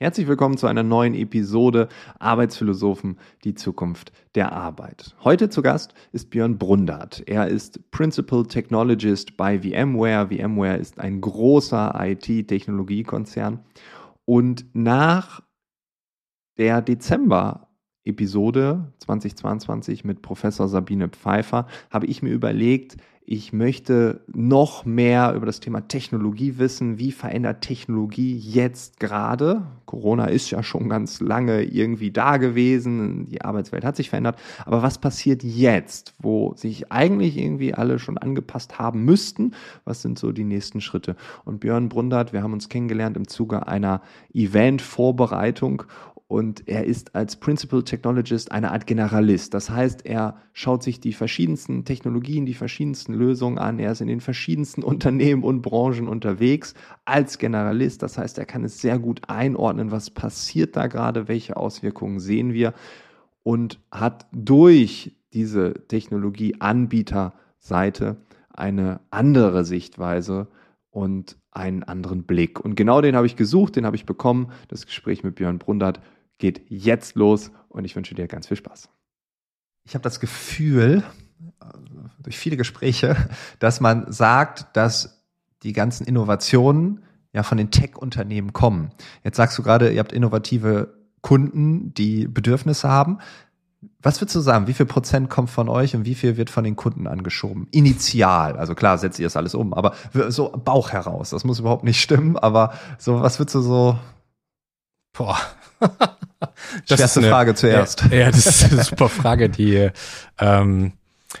Herzlich willkommen zu einer neuen Episode Arbeitsphilosophen, die Zukunft der Arbeit. Heute zu Gast ist Björn Brundert. Er ist Principal Technologist bei VMware. VMware ist ein großer IT-Technologiekonzern. Und nach der Dezember-Episode 2022 mit Professor Sabine Pfeiffer habe ich mir überlegt, ich möchte noch mehr über das Thema Technologie wissen. Wie verändert Technologie jetzt gerade? Corona ist ja schon ganz lange irgendwie da gewesen. Die Arbeitswelt hat sich verändert. Aber was passiert jetzt, wo sich eigentlich irgendwie alle schon angepasst haben müssten? Was sind so die nächsten Schritte? Und Björn Brundert, wir haben uns kennengelernt im Zuge einer Event-Vorbereitung und er ist als Principal Technologist eine Art Generalist. Das heißt, er schaut sich die verschiedensten Technologien, die verschiedensten Lösungen an. Er ist in den verschiedensten Unternehmen und Branchen unterwegs als Generalist. Das heißt, er kann es sehr gut einordnen, was passiert da gerade, welche Auswirkungen sehen wir und hat durch diese Technologieanbieterseite eine andere Sichtweise und einen anderen Blick. Und genau den habe ich gesucht, den habe ich bekommen. Das Gespräch mit Björn Brundert geht jetzt los und ich wünsche dir ganz viel Spaß. Ich habe das Gefühl, durch viele Gespräche, dass man sagt, dass die ganzen Innovationen ja von den Tech-Unternehmen kommen. Jetzt sagst du gerade, ihr habt innovative Kunden, die Bedürfnisse haben. Was würdest du sagen? Wie viel Prozent kommt von euch und wie viel wird von den Kunden angeschoben? Initial. Also klar, setzt ihr das alles um, aber so Bauch heraus. Das muss überhaupt nicht stimmen, aber so, was würdest du so? Boah. das Schwerste eine, Frage zuerst. Ja, ja, das ist eine super Frage, die ähm,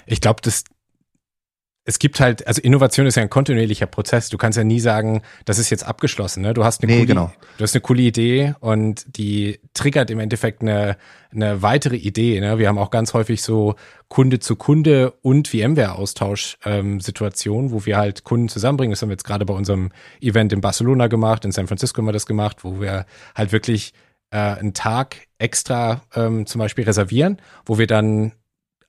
ich glaube, das es gibt halt, also Innovation ist ja ein kontinuierlicher Prozess. Du kannst ja nie sagen, das ist jetzt abgeschlossen. Ne? Du hast eine nee, coole, genau. du hast eine coole Idee und die triggert im Endeffekt eine, eine weitere Idee. Ne? Wir haben auch ganz häufig so Kunde zu Kunde und VMware-Austausch-Situationen, ähm, wo wir halt Kunden zusammenbringen. Das haben wir jetzt gerade bei unserem Event in Barcelona gemacht, in San Francisco haben wir das gemacht, wo wir halt wirklich äh, einen Tag extra ähm, zum Beispiel reservieren, wo wir dann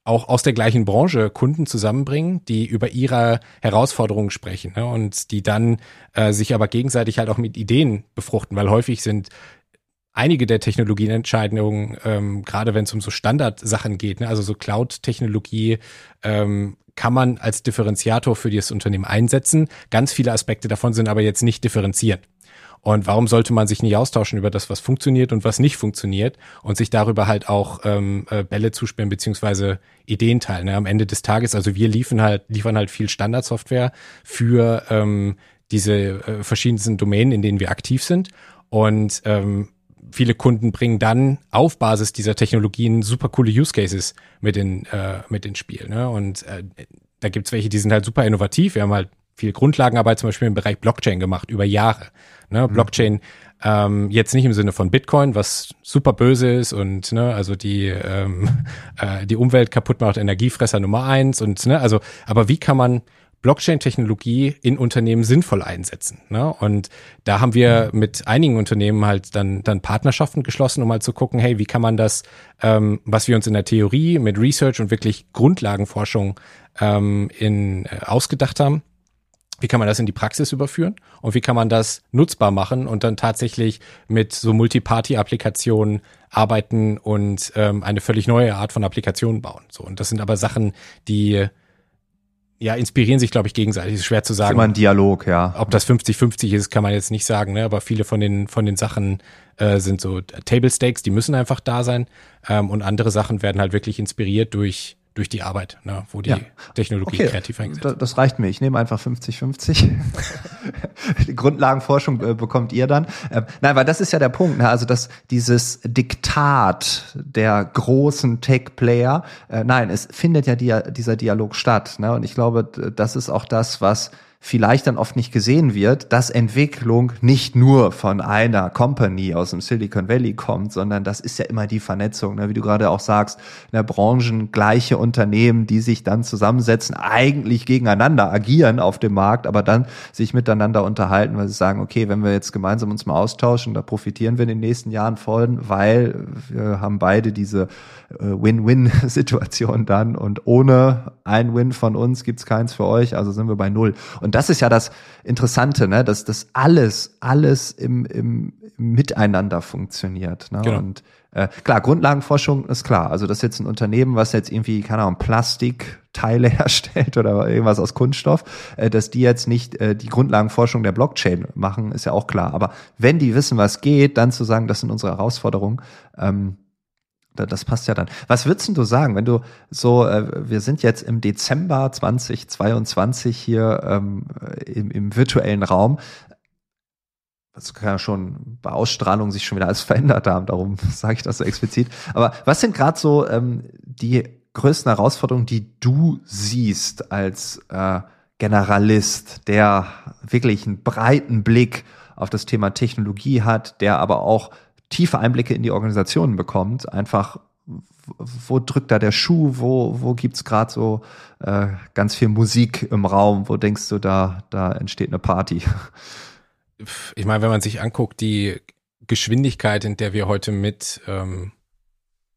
auch aus der gleichen Branche Kunden zusammenbringen, die über ihre Herausforderungen sprechen ne, und die dann äh, sich aber gegenseitig halt auch mit Ideen befruchten, weil häufig sind einige der Technologienentscheidungen, ähm, gerade wenn es um so Standardsachen geht, ne, also so Cloud-Technologie, ähm, kann man als Differenziator für das Unternehmen einsetzen. Ganz viele Aspekte davon sind aber jetzt nicht differenziert. Und warum sollte man sich nicht austauschen über das, was funktioniert und was nicht funktioniert und sich darüber halt auch ähm, äh, Bälle zuspielen beziehungsweise Ideen teilen. Ne? Am Ende des Tages, also wir liefern halt, liefern halt viel Standardsoftware für ähm, diese äh, verschiedensten Domänen, in denen wir aktiv sind. Und ähm, viele Kunden bringen dann auf Basis dieser Technologien super coole Use Cases mit in, äh, mit ins Spiel. Ne? Und äh, da gibt's welche, die sind halt super innovativ. Wir haben halt viel Grundlagenarbeit zum Beispiel im Bereich Blockchain gemacht, über Jahre. Ne? Mhm. Blockchain ähm, jetzt nicht im Sinne von Bitcoin, was super böse ist und ne, also die ähm, äh, die Umwelt kaputt macht, Energiefresser Nummer eins und ne, also aber wie kann man Blockchain-Technologie in Unternehmen sinnvoll einsetzen. Ne? Und da haben wir mhm. mit einigen Unternehmen halt dann, dann Partnerschaften geschlossen, um mal zu gucken, hey, wie kann man das, ähm, was wir uns in der Theorie mit Research und wirklich Grundlagenforschung ähm, in, äh, ausgedacht haben, wie kann man das in die Praxis überführen und wie kann man das nutzbar machen und dann tatsächlich mit so Multiparty-Applikationen arbeiten und ähm, eine völlig neue Art von Applikationen bauen. So und das sind aber Sachen, die ja inspirieren sich, glaube ich, gegenseitig. Ist schwer zu sagen. Ist immer ein Dialog, ja. Ob das 50-50 ist, kann man jetzt nicht sagen, ne? aber viele von den von den Sachen äh, sind so Table Stakes, die müssen einfach da sein ähm, und andere Sachen werden halt wirklich inspiriert durch durch die Arbeit, ne, wo die ja. Technologie okay. kreativ eingesetzt wird. Das reicht mir. Ich nehme einfach 50-50. die Grundlagenforschung äh, bekommt ihr dann. Ähm, nein, weil das ist ja der Punkt. Ne? Also dass dieses Diktat der großen Tech-Player, äh, nein, es findet ja die, dieser Dialog statt. Ne? Und ich glaube, das ist auch das, was vielleicht dann oft nicht gesehen wird, dass Entwicklung nicht nur von einer Company aus dem Silicon Valley kommt, sondern das ist ja immer die Vernetzung, ne? wie du gerade auch sagst, in der Branchen gleiche Unternehmen, die sich dann zusammensetzen, eigentlich gegeneinander agieren auf dem Markt, aber dann sich miteinander unterhalten, weil sie sagen, okay, wenn wir jetzt gemeinsam uns mal austauschen, da profitieren wir in den nächsten Jahren voll, weil wir haben beide diese äh, Win-Win-Situation dann und ohne ein Win von uns gibt's keins für euch, also sind wir bei null. Und Und das ist ja das Interessante, ne? dass das alles, alles im, im, im Miteinander funktioniert. Ne? Genau. Und äh, klar, Grundlagenforschung ist klar. Also das ist jetzt ein Unternehmen, was jetzt irgendwie, keine Ahnung, Plastikteile herstellt oder irgendwas aus Kunststoff, äh, dass die jetzt nicht äh, die Grundlagenforschung der Blockchain machen, ist ja auch klar. Aber wenn die wissen, was geht, dann zu sagen, das sind unsere Herausforderungen, ähm, das passt ja dann. Was würdest du sagen, wenn du so, äh, wir sind jetzt im Dezember 2022 hier ähm, im, im virtuellen Raum, das kann ja schon bei Ausstrahlung sich schon wieder alles verändert haben, darum sage ich das so explizit. Aber was sind gerade so ähm, die größten Herausforderungen, die du siehst als äh, Generalist, der wirklich einen breiten Blick auf das Thema Technologie hat, der aber auch tiefe Einblicke in die Organisationen bekommt, einfach wo drückt da der Schuh, wo, wo gibt's gerade so äh, ganz viel Musik im Raum, wo denkst du, da, da entsteht eine Party? Ich meine, wenn man sich anguckt, die Geschwindigkeit, in der wir heute mit ähm,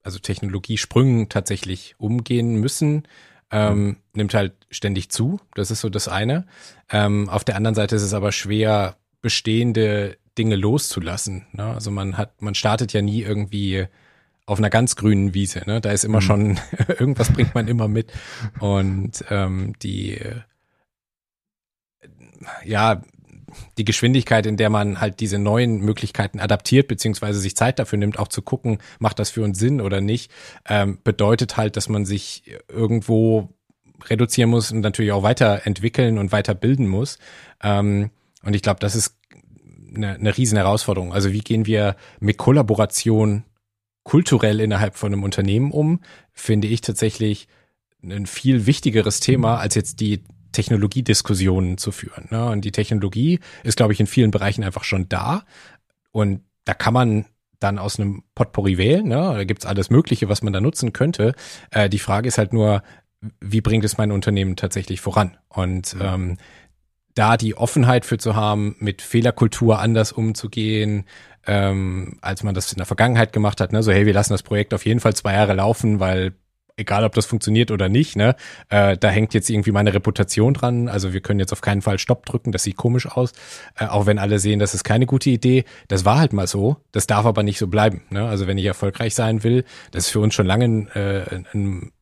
also Technologiesprüngen tatsächlich umgehen müssen, ähm, mhm. nimmt halt ständig zu. Das ist so das eine. Ähm, auf der anderen Seite ist es aber schwer, bestehende Dinge loszulassen. Ne? Also man hat, man startet ja nie irgendwie auf einer ganz grünen Wiese. Ne? Da ist immer mhm. schon, irgendwas bringt man immer mit. Und ähm, die, ja, die Geschwindigkeit, in der man halt diese neuen Möglichkeiten adaptiert, beziehungsweise sich Zeit dafür nimmt, auch zu gucken, macht das für uns Sinn oder nicht, ähm, bedeutet halt, dass man sich irgendwo reduzieren muss und natürlich auch weiterentwickeln und weiterbilden muss. Ähm, und ich glaube, das ist eine, eine riesen Herausforderung. Also wie gehen wir mit Kollaboration kulturell innerhalb von einem Unternehmen um, finde ich tatsächlich ein viel wichtigeres Thema, als jetzt die Technologiediskussionen zu führen. Ne? Und die Technologie ist, glaube ich, in vielen Bereichen einfach schon da. Und da kann man dann aus einem Potpourri wählen. Ne? Da gibt's alles Mögliche, was man da nutzen könnte. Äh, die Frage ist halt nur, wie bringt es mein Unternehmen tatsächlich voran? Und ähm, da die Offenheit für zu haben, mit Fehlerkultur anders umzugehen, ähm, als man das in der Vergangenheit gemacht hat. Ne? So, hey, wir lassen das Projekt auf jeden Fall zwei Jahre laufen, weil egal ob das funktioniert oder nicht, ne, äh, da hängt jetzt irgendwie meine Reputation dran. Also wir können jetzt auf keinen Fall Stopp drücken, das sieht komisch aus, äh, auch wenn alle sehen, das ist keine gute Idee. Das war halt mal so, das darf aber nicht so bleiben. Ne? Also wenn ich erfolgreich sein will, das ist für uns schon lange äh, ein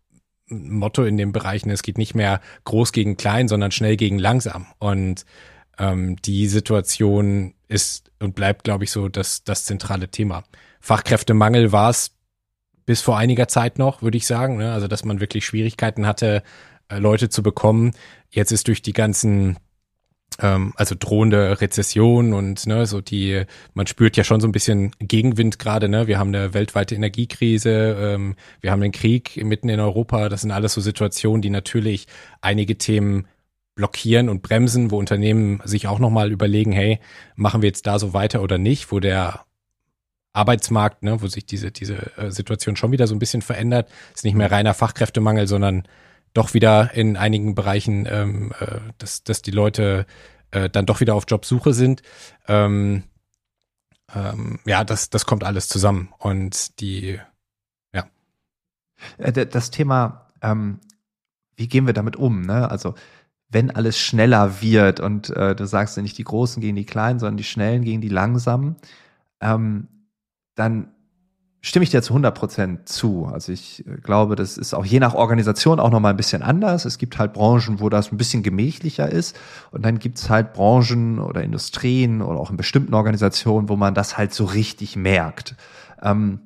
Motto in den Bereichen, es geht nicht mehr groß gegen klein, sondern schnell gegen langsam. Und ähm, die Situation ist und bleibt, glaube ich, so das, das zentrale Thema. Fachkräftemangel war es bis vor einiger Zeit noch, würde ich sagen. Ne? Also, dass man wirklich Schwierigkeiten hatte, äh, Leute zu bekommen. Jetzt ist durch die ganzen ähm, also drohende Rezession und ne, so die, man spürt ja schon so ein bisschen Gegenwind gerade, ne? Wir haben eine weltweite Energiekrise, ähm, wir haben den Krieg mitten in Europa, das sind alles so Situationen, die natürlich einige Themen blockieren und bremsen, wo Unternehmen sich auch nochmal überlegen, hey, machen wir jetzt da so weiter oder nicht, wo der Arbeitsmarkt, ne, wo sich diese, diese äh, Situation schon wieder so ein bisschen verändert, ist nicht mehr reiner Fachkräftemangel, sondern doch wieder in einigen Bereichen, ähm, äh, dass, dass die Leute äh, dann doch wieder auf Jobsuche sind. Ähm, ähm, ja, das, das kommt alles zusammen. Und die, ja. Äh, das Thema, ähm, wie gehen wir damit um? Ne? Also wenn alles schneller wird und äh, du sagst ja nicht die Großen gegen die Kleinen, sondern die Schnellen gegen die Langsamen, ähm, dann stimme ich dir zu 100 Prozent zu. Also ich äh, glaube, das ist auch je nach Organisation auch noch mal ein bisschen anders. Es gibt halt Branchen, wo das ein bisschen gemächlicher ist und dann gibt es halt Branchen oder Industrien oder auch in bestimmten Organisationen, wo man das halt so richtig merkt. Ähm,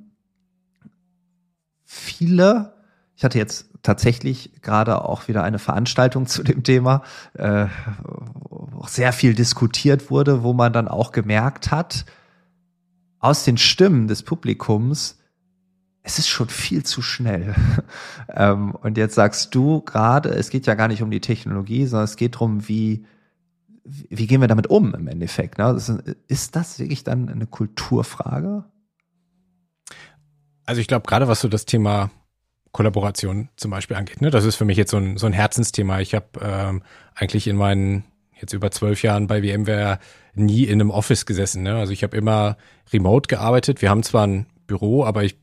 viele, ich hatte jetzt tatsächlich gerade auch wieder eine Veranstaltung zu dem Thema, äh, sehr viel diskutiert wurde, wo man dann auch gemerkt hat, aus den Stimmen des Publikums, es ist schon viel zu schnell. ähm, und jetzt sagst du gerade, es geht ja gar nicht um die Technologie, sondern es geht darum, wie, wie gehen wir damit um im Endeffekt. Ne? Ist das wirklich dann eine Kulturfrage? Also ich glaube, gerade was so das Thema Kollaboration zum Beispiel angeht, ne, das ist für mich jetzt so ein, so ein Herzensthema. Ich habe ähm, eigentlich in meinen jetzt über zwölf Jahren bei VMware nie in einem Office gesessen. Ne? Also ich habe immer remote gearbeitet. Wir haben zwar ein Büro, aber ich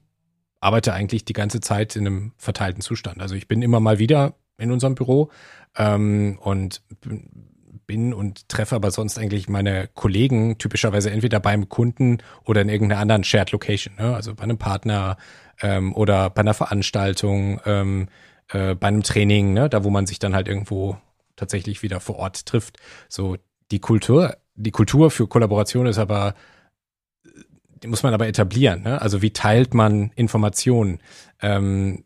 arbeite eigentlich die ganze Zeit in einem verteilten Zustand. Also ich bin immer mal wieder in unserem Büro ähm, und bin und treffe aber sonst eigentlich meine Kollegen typischerweise entweder beim Kunden oder in irgendeiner anderen Shared Location, ne? also bei einem Partner ähm, oder bei einer Veranstaltung, ähm, äh, bei einem Training, ne? da wo man sich dann halt irgendwo tatsächlich wieder vor Ort trifft. So die Kultur, die Kultur für Kollaboration ist aber die muss man aber etablieren. Ne? Also wie teilt man Informationen? Ähm,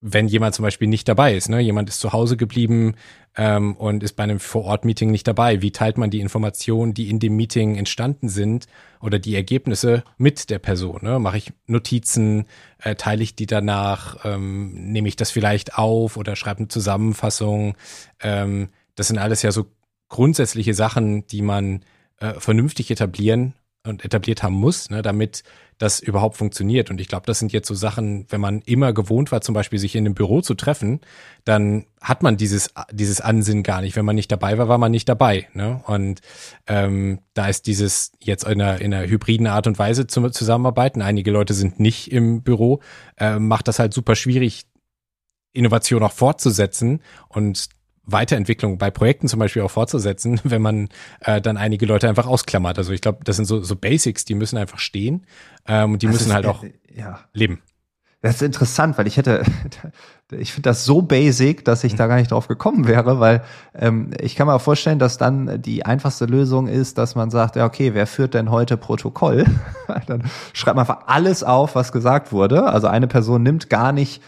wenn jemand zum Beispiel nicht dabei ist, ne? jemand ist zu Hause geblieben ähm, und ist bei einem Vor-Ort-Meeting nicht dabei, wie teilt man die Informationen, die in dem Meeting entstanden sind oder die Ergebnisse mit der Person? Ne? Mache ich Notizen, äh, teile ich die danach, ähm, nehme ich das vielleicht auf oder schreibe eine Zusammenfassung? Ähm, das sind alles ja so grundsätzliche Sachen, die man äh, vernünftig etablieren und etabliert haben muss, ne, damit das überhaupt funktioniert. Und ich glaube, das sind jetzt so Sachen, wenn man immer gewohnt war, zum Beispiel sich in einem Büro zu treffen, dann hat man dieses, dieses Ansinnen gar nicht. Wenn man nicht dabei war, war man nicht dabei. Ne? Und ähm, da ist dieses jetzt in einer, in einer hybriden Art und Weise zu, zusammenarbeiten. Einige Leute sind nicht im Büro, äh, macht das halt super schwierig, Innovation auch fortzusetzen. Und Weiterentwicklung bei Projekten zum Beispiel auch fortzusetzen, wenn man äh, dann einige Leute einfach ausklammert. Also ich glaube, das sind so, so Basics, die müssen einfach stehen ähm, und die das müssen halt auch ja. leben. Das ist interessant, weil ich hätte, ich finde das so basic, dass ich da gar nicht drauf gekommen wäre, weil ähm, ich kann mir vorstellen, dass dann die einfachste Lösung ist, dass man sagt, ja okay, wer führt denn heute Protokoll? dann schreibt man einfach alles auf, was gesagt wurde. Also eine Person nimmt gar nicht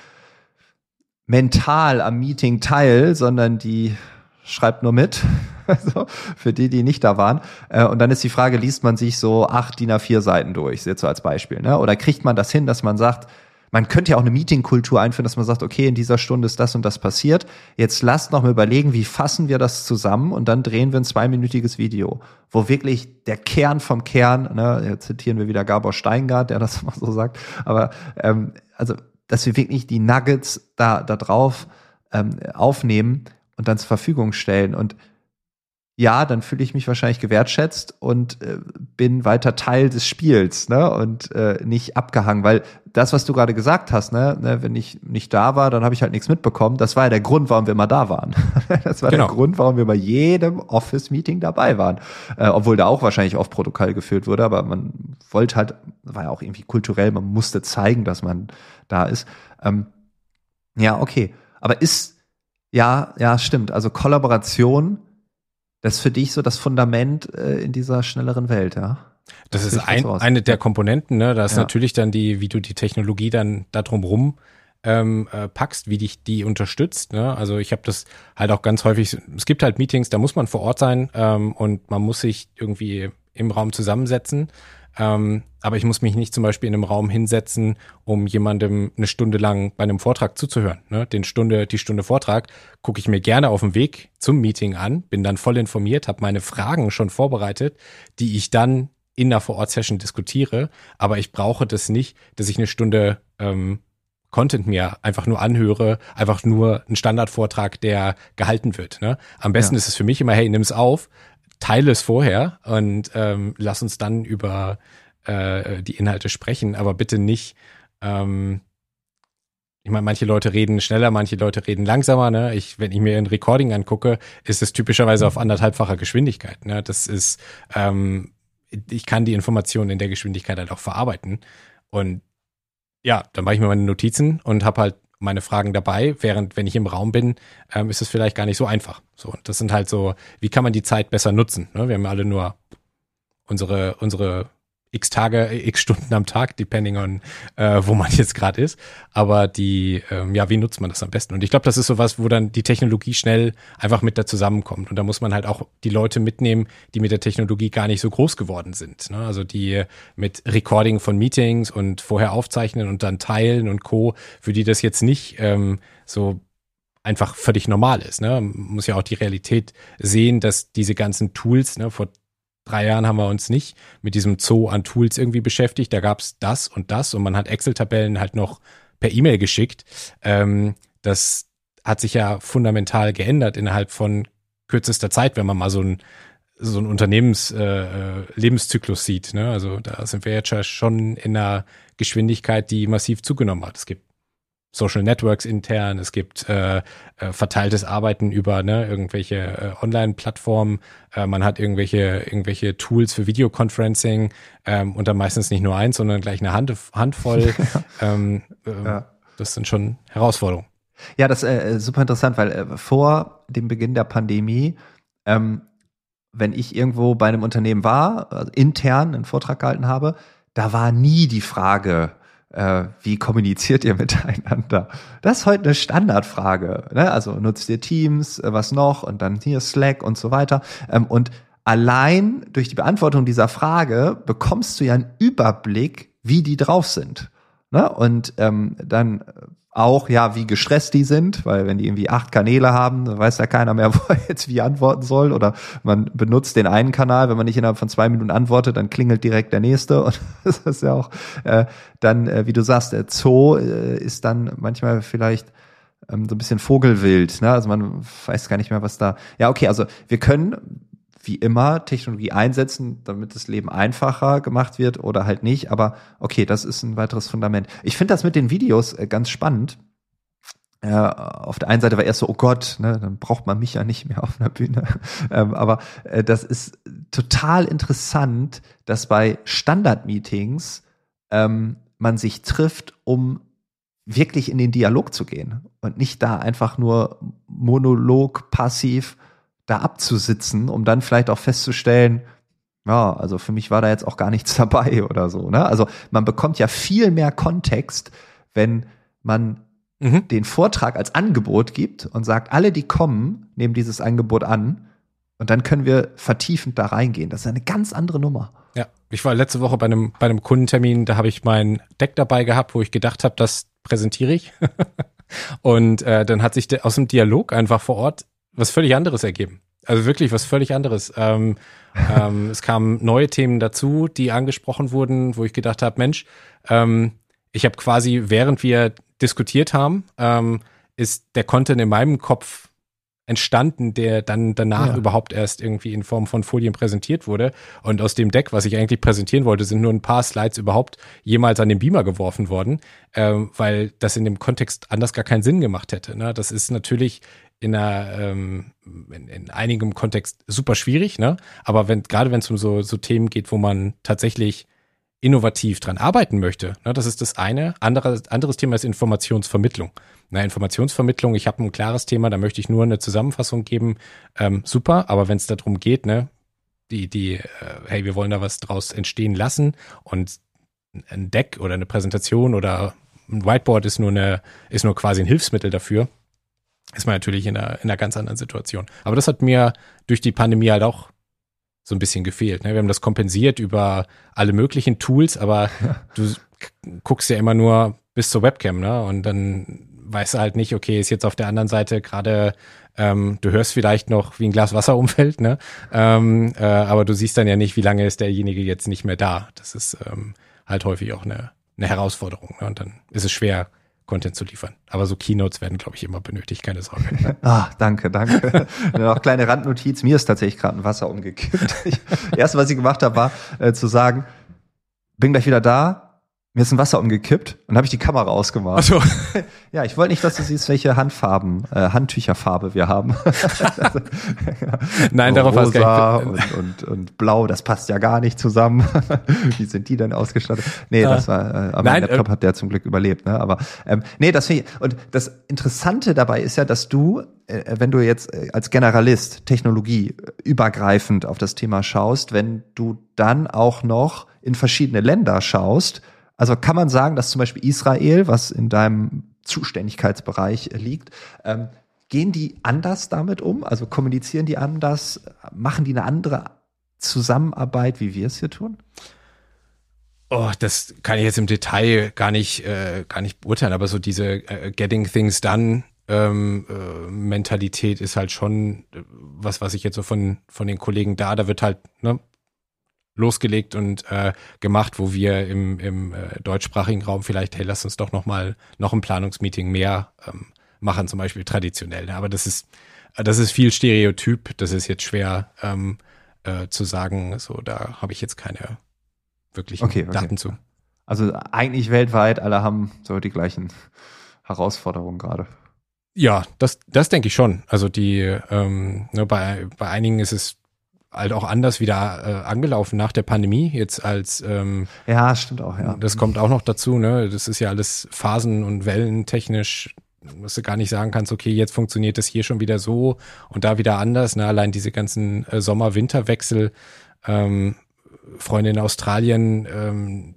mental am Meeting teil, sondern die schreibt nur mit. Also für die, die nicht da waren. Äh, und dann ist die Frage, liest man sich so acht DIN A4 Seiten durch, jetzt so als Beispiel. Ne? Oder kriegt man das hin, dass man sagt, man könnte ja auch eine Meetingkultur einführen, dass man sagt, okay, in dieser Stunde ist das und das passiert. Jetzt lasst noch mal überlegen, wie fassen wir das zusammen und dann drehen wir ein zweiminütiges Video, wo wirklich der Kern vom Kern, ne, jetzt zitieren wir wieder Gabor Steingart, der das immer so sagt, aber ähm, also dass wir wirklich die Nuggets da, da drauf ähm, aufnehmen und dann zur Verfügung stellen. Und ja, dann fühle ich mich wahrscheinlich gewertschätzt und äh, bin weiter Teil des Spiels, ne? Und äh, nicht abgehangen, weil das, was du gerade gesagt hast, ne, ne wenn ich nicht da war, dann habe ich halt nichts mitbekommen. Das war ja der Grund, warum wir immer da waren. das war genau. der Grund, warum wir bei jedem Office-Meeting dabei waren, äh, obwohl da auch wahrscheinlich oft Protokoll geführt wurde, aber man wollte halt, war ja auch irgendwie kulturell, man musste zeigen, dass man da ist. Ähm, ja, okay, aber ist ja, ja, stimmt. Also Kollaboration das ist für dich so das Fundament äh, in dieser schnelleren Welt, ja? Das, das ist ein, eine der Komponenten, ne? Da ist ja. natürlich dann die, wie du die Technologie dann da drumrum ähm, äh, packst, wie dich die unterstützt. Ne? Also ich habe das halt auch ganz häufig, es gibt halt Meetings, da muss man vor Ort sein ähm, und man muss sich irgendwie im Raum zusammensetzen. Ähm, aber ich muss mich nicht zum Beispiel in einem Raum hinsetzen, um jemandem eine Stunde lang bei einem Vortrag zuzuhören. Ne? Den Stunde, die Stunde Vortrag gucke ich mir gerne auf dem Weg zum Meeting an, bin dann voll informiert, habe meine Fragen schon vorbereitet, die ich dann in einer Vor-Ort-Session diskutiere. Aber ich brauche das nicht, dass ich eine Stunde ähm, Content mir einfach nur anhöre, einfach nur ein Standardvortrag, der gehalten wird. Ne? Am besten ja. ist es für mich immer, hey, nimm es auf, teile es vorher und ähm, lass uns dann über äh, die Inhalte sprechen, aber bitte nicht. Ähm, ich meine, manche Leute reden schneller, manche Leute reden langsamer. Ne? Ich, wenn ich mir ein Recording angucke, ist es typischerweise auf anderthalbfacher Geschwindigkeit. Ne? Das ist, ähm, ich kann die Informationen in der Geschwindigkeit halt auch verarbeiten. Und ja, dann mache ich mir meine Notizen und habe halt meine Fragen dabei, während wenn ich im Raum bin, ähm, ist es vielleicht gar nicht so einfach. So, das sind halt so, wie kann man die Zeit besser nutzen? Ne? Wir haben alle nur unsere unsere x Tage, x Stunden am Tag, depending on äh, wo man jetzt gerade ist. Aber die, ähm, ja, wie nutzt man das am besten? Und ich glaube, das ist sowas, wo dann die Technologie schnell einfach mit da zusammenkommt. Und da muss man halt auch die Leute mitnehmen, die mit der Technologie gar nicht so groß geworden sind. Ne? Also die mit Recording von Meetings und vorher aufzeichnen und dann teilen und Co., für die das jetzt nicht ähm, so einfach völlig normal ist. Ne? Man muss ja auch die Realität sehen, dass diese ganzen Tools, ne, vor drei Jahren haben wir uns nicht mit diesem Zoo an Tools irgendwie beschäftigt. Da gab es das und das und man hat Excel-Tabellen halt noch per E-Mail geschickt. Ähm, das hat sich ja fundamental geändert innerhalb von kürzester Zeit, wenn man mal so ein so ein Unternehmens-Lebenszyklus äh, sieht. Ne? Also da sind wir jetzt schon in einer Geschwindigkeit, die massiv zugenommen hat. Es gibt Social Networks intern, es gibt äh, äh, verteiltes Arbeiten über ne, irgendwelche äh, Online-Plattformen, äh, man hat irgendwelche irgendwelche Tools für Videoconferencing ähm, und dann meistens nicht nur eins, sondern gleich eine Hand, Handvoll. ähm, äh, ja. Das sind schon Herausforderungen. Ja, das ist äh, super interessant, weil äh, vor dem Beginn der Pandemie, ähm, wenn ich irgendwo bei einem Unternehmen war, also intern einen Vortrag gehalten habe, da war nie die Frage, äh, wie kommuniziert ihr miteinander? Das ist heute eine Standardfrage. Ne? Also nutzt ihr Teams, äh, was noch und dann hier Slack und so weiter. Ähm, und allein durch die Beantwortung dieser Frage bekommst du ja einen Überblick, wie die drauf sind. Ne? Und ähm, dann auch, ja, wie gestresst die sind, weil wenn die irgendwie acht Kanäle haben, dann weiß ja keiner mehr, wo er jetzt wie antworten soll. Oder man benutzt den einen Kanal, wenn man nicht innerhalb von zwei Minuten antwortet, dann klingelt direkt der nächste. Und das ist ja auch äh, dann, äh, wie du sagst, der Zoo äh, ist dann manchmal vielleicht ähm, so ein bisschen Vogelwild. Ne? Also man weiß gar nicht mehr, was da. Ja, okay, also wir können wie immer Technologie einsetzen, damit das Leben einfacher gemacht wird oder halt nicht. Aber okay, das ist ein weiteres Fundament. Ich finde das mit den Videos äh, ganz spannend. Äh, auf der einen Seite war erst so, oh Gott, ne, dann braucht man mich ja nicht mehr auf einer Bühne. ähm, aber äh, das ist total interessant, dass bei Standard-Meetings ähm, man sich trifft, um wirklich in den Dialog zu gehen und nicht da einfach nur Monolog passiv da abzusitzen, um dann vielleicht auch festzustellen, ja, also für mich war da jetzt auch gar nichts dabei oder so. Ne? Also man bekommt ja viel mehr Kontext, wenn man mhm. den Vortrag als Angebot gibt und sagt, alle, die kommen, nehmen dieses Angebot an und dann können wir vertiefend da reingehen. Das ist eine ganz andere Nummer. Ja, ich war letzte Woche bei einem, bei einem Kundentermin, da habe ich mein Deck dabei gehabt, wo ich gedacht habe, das präsentiere ich. und äh, dann hat sich aus dem Dialog einfach vor Ort was völlig anderes ergeben. Also wirklich was völlig anderes. Ähm, ähm, es kamen neue Themen dazu, die angesprochen wurden, wo ich gedacht habe, Mensch, ähm, ich habe quasi, während wir diskutiert haben, ähm, ist der Content in meinem Kopf entstanden, der dann danach ja. überhaupt erst irgendwie in Form von Folien präsentiert wurde. Und aus dem Deck, was ich eigentlich präsentieren wollte, sind nur ein paar Slides überhaupt jemals an den Beamer geworfen worden, ähm, weil das in dem Kontext anders gar keinen Sinn gemacht hätte. Ne? Das ist natürlich in einer ähm, in, in einigem Kontext super schwierig, ne? Aber wenn gerade wenn es um so so Themen geht, wo man tatsächlich innovativ dran arbeiten möchte, ne, das ist das eine. Andere, anderes Thema ist Informationsvermittlung. Na, Informationsvermittlung, ich habe ein klares Thema, da möchte ich nur eine Zusammenfassung geben. Ähm, super, aber wenn es darum geht, ne, die, die, äh, hey, wir wollen da was draus entstehen lassen und ein Deck oder eine Präsentation oder ein Whiteboard ist nur eine, ist nur quasi ein Hilfsmittel dafür, ist man natürlich in einer, in einer ganz anderen Situation. Aber das hat mir durch die Pandemie halt auch so ein bisschen gefehlt. Ne? Wir haben das kompensiert über alle möglichen Tools, aber du guckst ja immer nur bis zur Webcam, ne? Und dann weißt du halt nicht, okay, ist jetzt auf der anderen Seite gerade, ähm, du hörst vielleicht noch, wie ein Glas Wasser umfällt, ne? Ähm, äh, aber du siehst dann ja nicht, wie lange ist derjenige jetzt nicht mehr da. Das ist ähm, halt häufig auch eine, eine Herausforderung. Ne? Und dann ist es schwer, Content zu liefern. Aber so Keynotes werden, glaube ich, immer benötigt, keine Sorge. ah, danke, danke. Noch kleine Randnotiz. Mir ist tatsächlich gerade ein Wasser umgekippt. Ich, erste, was ich gemacht habe, war äh, zu sagen, bin gleich wieder da, mir ist ein Wasser umgekippt und habe ich die Kamera ausgemacht. Ach so. Ja, ich wollte nicht, dass du siehst, welche Handfarben, äh, Handtücherfarbe wir haben. Nein, darauf hast du gar nicht. Und, und, und blau, das passt ja gar nicht zusammen. Wie sind die denn ausgestattet? Nee, das war, äh, aber Nein, mein Laptop äh, hat der zum Glück überlebt. Ne? Aber ähm, nee, das finde ich. Und das Interessante dabei ist ja, dass du, äh, wenn du jetzt äh, als Generalist Technologie übergreifend auf das Thema schaust, wenn du dann auch noch in verschiedene Länder schaust, also kann man sagen, dass zum Beispiel Israel, was in deinem Zuständigkeitsbereich liegt, ähm, gehen die anders damit um? Also kommunizieren die anders? Machen die eine andere Zusammenarbeit, wie wir es hier tun? Oh, das kann ich jetzt im Detail gar nicht, äh, gar nicht beurteilen, aber so diese äh, Getting Things Done ähm, äh, Mentalität ist halt schon äh, was, was ich jetzt so von, von den Kollegen da, da wird halt, ne, losgelegt und äh, gemacht, wo wir im, im äh, deutschsprachigen Raum vielleicht, hey, lass uns doch noch mal noch ein Planungsmeeting mehr ähm, machen, zum Beispiel traditionell. Ne? Aber das ist das ist viel Stereotyp. Das ist jetzt schwer ähm, äh, zu sagen. So, da habe ich jetzt keine wirklichen okay, okay. Daten zu. Also eigentlich weltweit alle haben so die gleichen Herausforderung gerade. Ja, das, das denke ich schon. Also die, ähm, ne, bei, bei einigen ist es halt auch anders wieder äh, angelaufen nach der Pandemie, jetzt als ähm, Ja, stimmt auch, ja. das kommt auch noch dazu, ne? Das ist ja alles phasen- und wellentechnisch, dass du gar nicht sagen kannst, okay, jetzt funktioniert das hier schon wieder so und da wieder anders. Ne? Allein diese ganzen äh, Sommer-Winter-Wechsel. Ähm, Freunde in Australien ähm,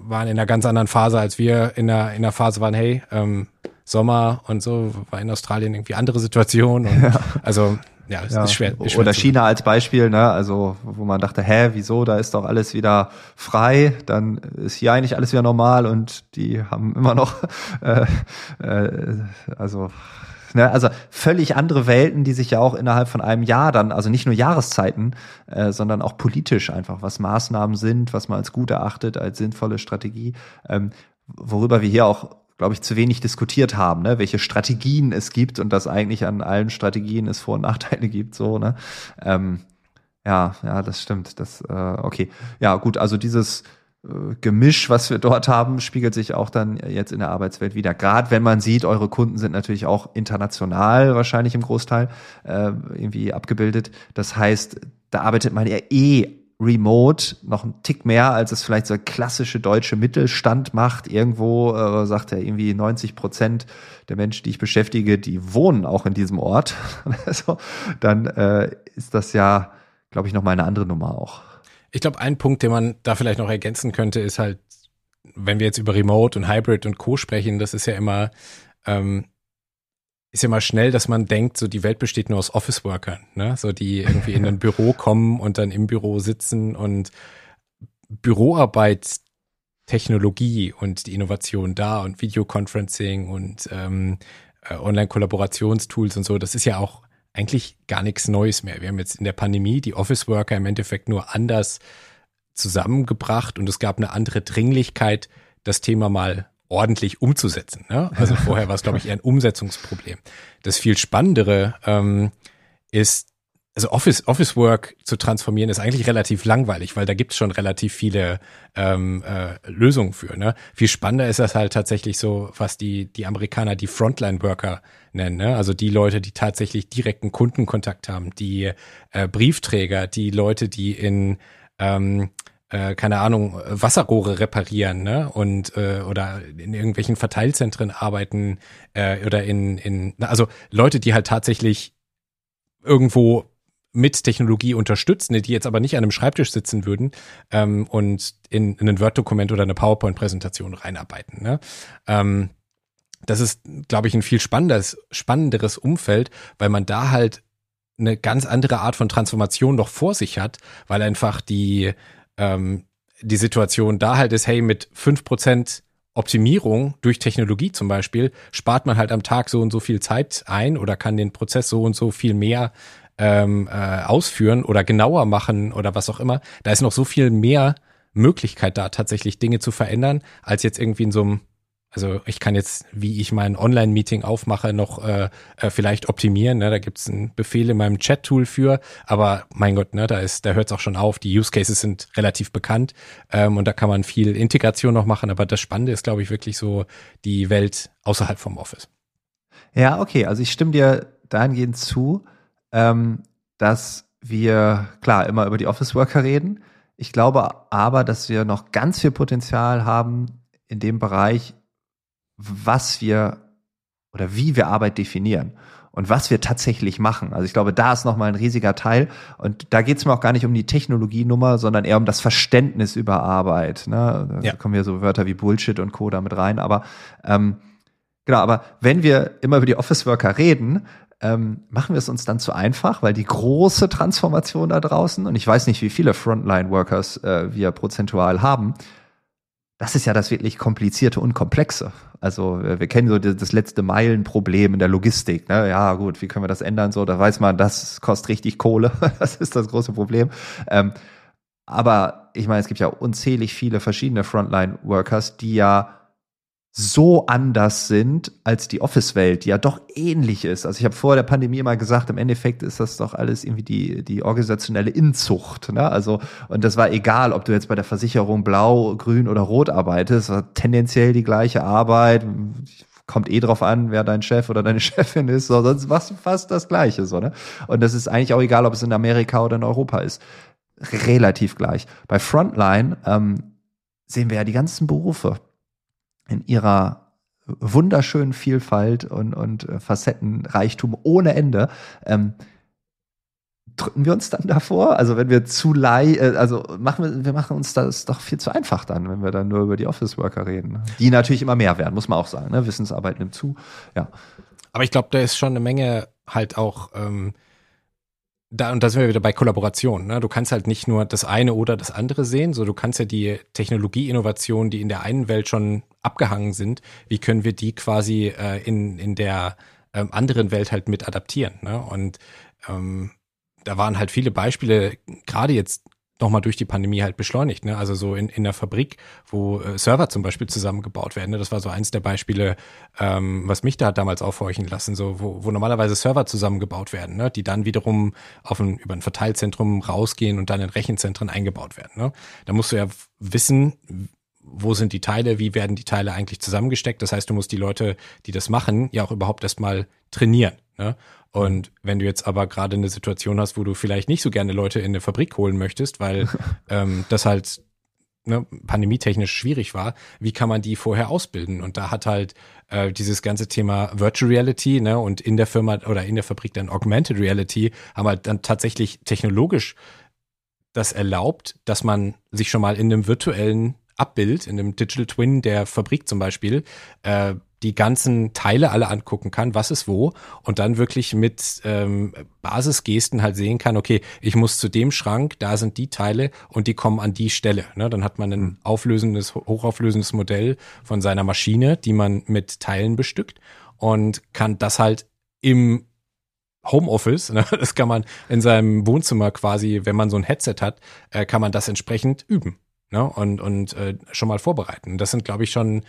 waren in einer ganz anderen Phase, als wir in einer, in einer Phase waren, hey, ähm, Sommer und so, war in Australien irgendwie andere Situation. Und Ja. Also, ja, es Ja. ist schwer. Ist schwer Oder China als Beispiel, ne? Also wo man dachte, hä, wieso? Da ist doch alles wieder frei. Dann ist hier eigentlich alles wieder normal und die haben immer noch, äh, äh, also Ne, also völlig andere Welten, die sich ja auch innerhalb von einem Jahr dann, also nicht nur Jahreszeiten, äh, sondern auch politisch einfach, was Maßnahmen sind, was man als gut erachtet, als sinnvolle Strategie, ähm, worüber wir hier auch glaube ich, zu wenig diskutiert haben, ne? welche Strategien es gibt und dass eigentlich an allen Strategien es Vor- und Nachteile gibt, so, ne? Ähm, ja, ja, das stimmt. Das, äh, okay. Ja, gut, also dieses äh, Gemisch, was wir dort haben, spiegelt sich auch dann jetzt in der Arbeitswelt wieder. Gerade wenn man sieht, eure Kunden sind natürlich auch international wahrscheinlich im Großteil äh, irgendwie abgebildet. Das heißt, da arbeitet man ja eh remote noch einen Tick mehr, als es vielleicht so klassische deutsche Mittelstand macht. Irgendwo äh, sagt er irgendwie 90 Prozent der Menschen, die ich beschäftige, die wohnen auch in diesem Ort. also, dann äh, ist das ja, glaube ich, noch mal eine andere Nummer auch. Ich glaube, ein Punkt, den man da vielleicht noch ergänzen könnte, ist halt, wenn wir jetzt über Remote und Hybrid und Co. sprechen, das ist ja immer, ähm, ist ja immer schnell, dass man denkt, so die Welt besteht nur aus Office-Workern, ne? So die irgendwie in ein Büro kommen und dann im Büro sitzen und Büroarbeit, Technologie und die Innovation da und Videoconferencing und ähm, äh, Online-Kollaborationstools und so, das ist ja auch eigentlich gar nichts Neues mehr. Wir haben jetzt in der Pandemie die Office-Worker im Endeffekt nur anders zusammengebracht und es gab eine andere Dringlichkeit, das Thema mal ordentlich umzusetzen. Ne? Also vorher war es, glaube ich, eher ein Umsetzungsproblem. Das viel Spannendere ähm, ist, also Office, Office Work zu transformieren, ist eigentlich relativ langweilig, weil da gibt es schon relativ viele ähm, äh, Lösungen für. Ne? Viel spannender ist das halt tatsächlich so, was die, die Amerikaner die Frontline Worker nennen. Ne? Also die Leute, die tatsächlich direkten Kundenkontakt haben, die äh, Briefträger, die Leute, die in ähm, äh, keine Ahnung, Wasserrohre reparieren, ne? Und äh, oder in irgendwelchen Verteilzentren arbeiten äh, oder in, in also Leute, die halt tatsächlich irgendwo mit Technologie unterstützen, die jetzt aber nicht an einem Schreibtisch sitzen würden ähm, und in, in ein Word-Dokument oder eine PowerPoint-Präsentation reinarbeiten. Ne? Ähm, das ist, glaube ich, ein viel spannenderes, spannenderes Umfeld, weil man da halt eine ganz andere Art von Transformation noch vor sich hat, weil einfach die, ähm, die Situation da halt ist, hey, mit fünf Prozent Optimierung durch Technologie zum Beispiel, spart man halt am Tag so und so viel Zeit ein oder kann den Prozess so und so viel mehr ähm, äh, ausführen oder genauer machen oder was auch immer. Da ist noch so viel mehr Möglichkeit da, tatsächlich Dinge zu verändern, als jetzt irgendwie in so einem also ich kann jetzt, wie ich mein Online-Meeting aufmache, noch äh, äh, vielleicht optimieren. Ne? Da gibt's einen Befehl in meinem Chat-Tool für, aber mein Gott, ne, da ist, da hört's auch schon auf. Die Use Cases sind relativ bekannt ähm, und da kann man viel Integration noch machen. Aber das Spannende ist, glaube ich, wirklich so die Welt außerhalb vom Office. Ja, okay. Also ich stimme dir dahingehend zu, ähm, dass wir klar immer über die Office Worker reden. Ich glaube aber, dass wir noch ganz viel Potenzial haben in dem Bereich, was wir oder wie wir Arbeit definieren und was wir tatsächlich machen. Also ich glaube, da ist nochmal ein riesiger Teil. Und da geht es mir auch gar nicht um die Technologienummer, sondern eher um das Verständnis über Arbeit. Ne? Da Ja. kommen ja so Wörter wie Bullshit und Co. damit rein. Aber ähm, genau, aber wenn wir immer über die Office Worker reden, ähm, machen wir es uns dann zu einfach, weil die große Transformation da draußen, und ich weiß nicht, wie viele Frontline Workers äh, wir prozentual haben, das ist ja das wirklich komplizierte und komplexe. Also wir kennen so das, das letzte Meilenproblem in der Logistik. Ne? Ja gut, wie können wir das ändern? So, da weiß man, das kostet richtig Kohle. das ist das große Problem. Ähm, aber ich meine, es gibt ja unzählig viele verschiedene Frontline-Workers, die ja so anders sind als die Office-Welt, die ja doch ähnlich ist. Also ich habe vor der Pandemie immer gesagt, im Endeffekt ist das doch alles irgendwie die, die organisationelle Inzucht. Ne? Also, und das war egal, ob du jetzt bei der Versicherung blau, grün oder rot arbeitest, war tendenziell die gleiche Arbeit. kommt eh drauf an, wer dein Chef oder deine Chefin ist, so, sonst machst du fast das Gleiche, so, ne? Und das ist eigentlich auch egal, ob es in Amerika oder in Europa ist. Relativ gleich. Bei Frontline ähm, sehen wir ja die ganzen Berufe in ihrer wunderschönen Vielfalt und, und äh, Facettenreichtum ohne Ende. Ähm, drücken wir uns dann davor? Also wenn wir zu lei, äh, also machen wir, wir machen uns das doch viel zu einfach dann, wenn wir dann nur über die Office Worker reden. Die natürlich immer mehr werden, muss man auch sagen. Ne? Wissensarbeit nimmt zu. Ja. Aber ich glaube, da ist schon eine Menge halt auch ähm, da, und da sind wir wieder bei Kollaboration. Ne? Du kannst halt nicht nur das eine oder das andere sehen, so du kannst ja die Technologieinnovationen, die in der einen Welt schon abgehangen sind, wie können wir die quasi äh, in, in der ähm, anderen Welt halt mit adaptieren. Ne? Und ähm, da waren halt viele Beispiele, gerade jetzt nochmal durch die Pandemie halt beschleunigt. Ne? Also so in, in der Fabrik, wo äh, Server zum Beispiel zusammengebaut werden. Ne? Das war so eins der Beispiele, ähm, was mich da damals aufhorchen lassen, so wo, wo normalerweise Server zusammengebaut werden, ne? die dann wiederum auf ein, über ein Verteilzentrum rausgehen und dann in Rechenzentren eingebaut werden. Ne? Da musst du ja wissen, wo sind die Teile, wie werden die Teile eigentlich zusammengesteckt. Das heißt, du musst die Leute, die das machen, ja auch überhaupt erstmal trainieren. Ne? Und wenn du jetzt aber gerade eine Situation hast, wo du vielleicht nicht so gerne Leute in eine Fabrik holen möchtest, weil ähm, das halt ne, pandemietechnisch schwierig war, wie kann man die vorher ausbilden? Und da hat halt äh, dieses ganze Thema Virtual Reality ne, und in der Firma oder in der Fabrik dann Augmented Reality haben halt dann tatsächlich technologisch das erlaubt, dass man sich schon mal in einem virtuellen Abbild, in einem Digital Twin der Fabrik zum Beispiel, äh, die ganzen Teile alle angucken kann, was ist wo und dann wirklich mit ähm, Basisgesten halt sehen kann, okay, ich muss zu dem Schrank, da sind die Teile und die kommen an die Stelle. Ne? Dann hat man ein hm. auflösendes, hochauflösendes Modell von seiner Maschine, die man mit Teilen bestückt und kann das halt im Homeoffice, ne? das kann man in seinem Wohnzimmer quasi, wenn man so ein Headset hat, äh, kann man das entsprechend üben ne? und, und äh, schon mal vorbereiten. Das sind, glaube ich, schon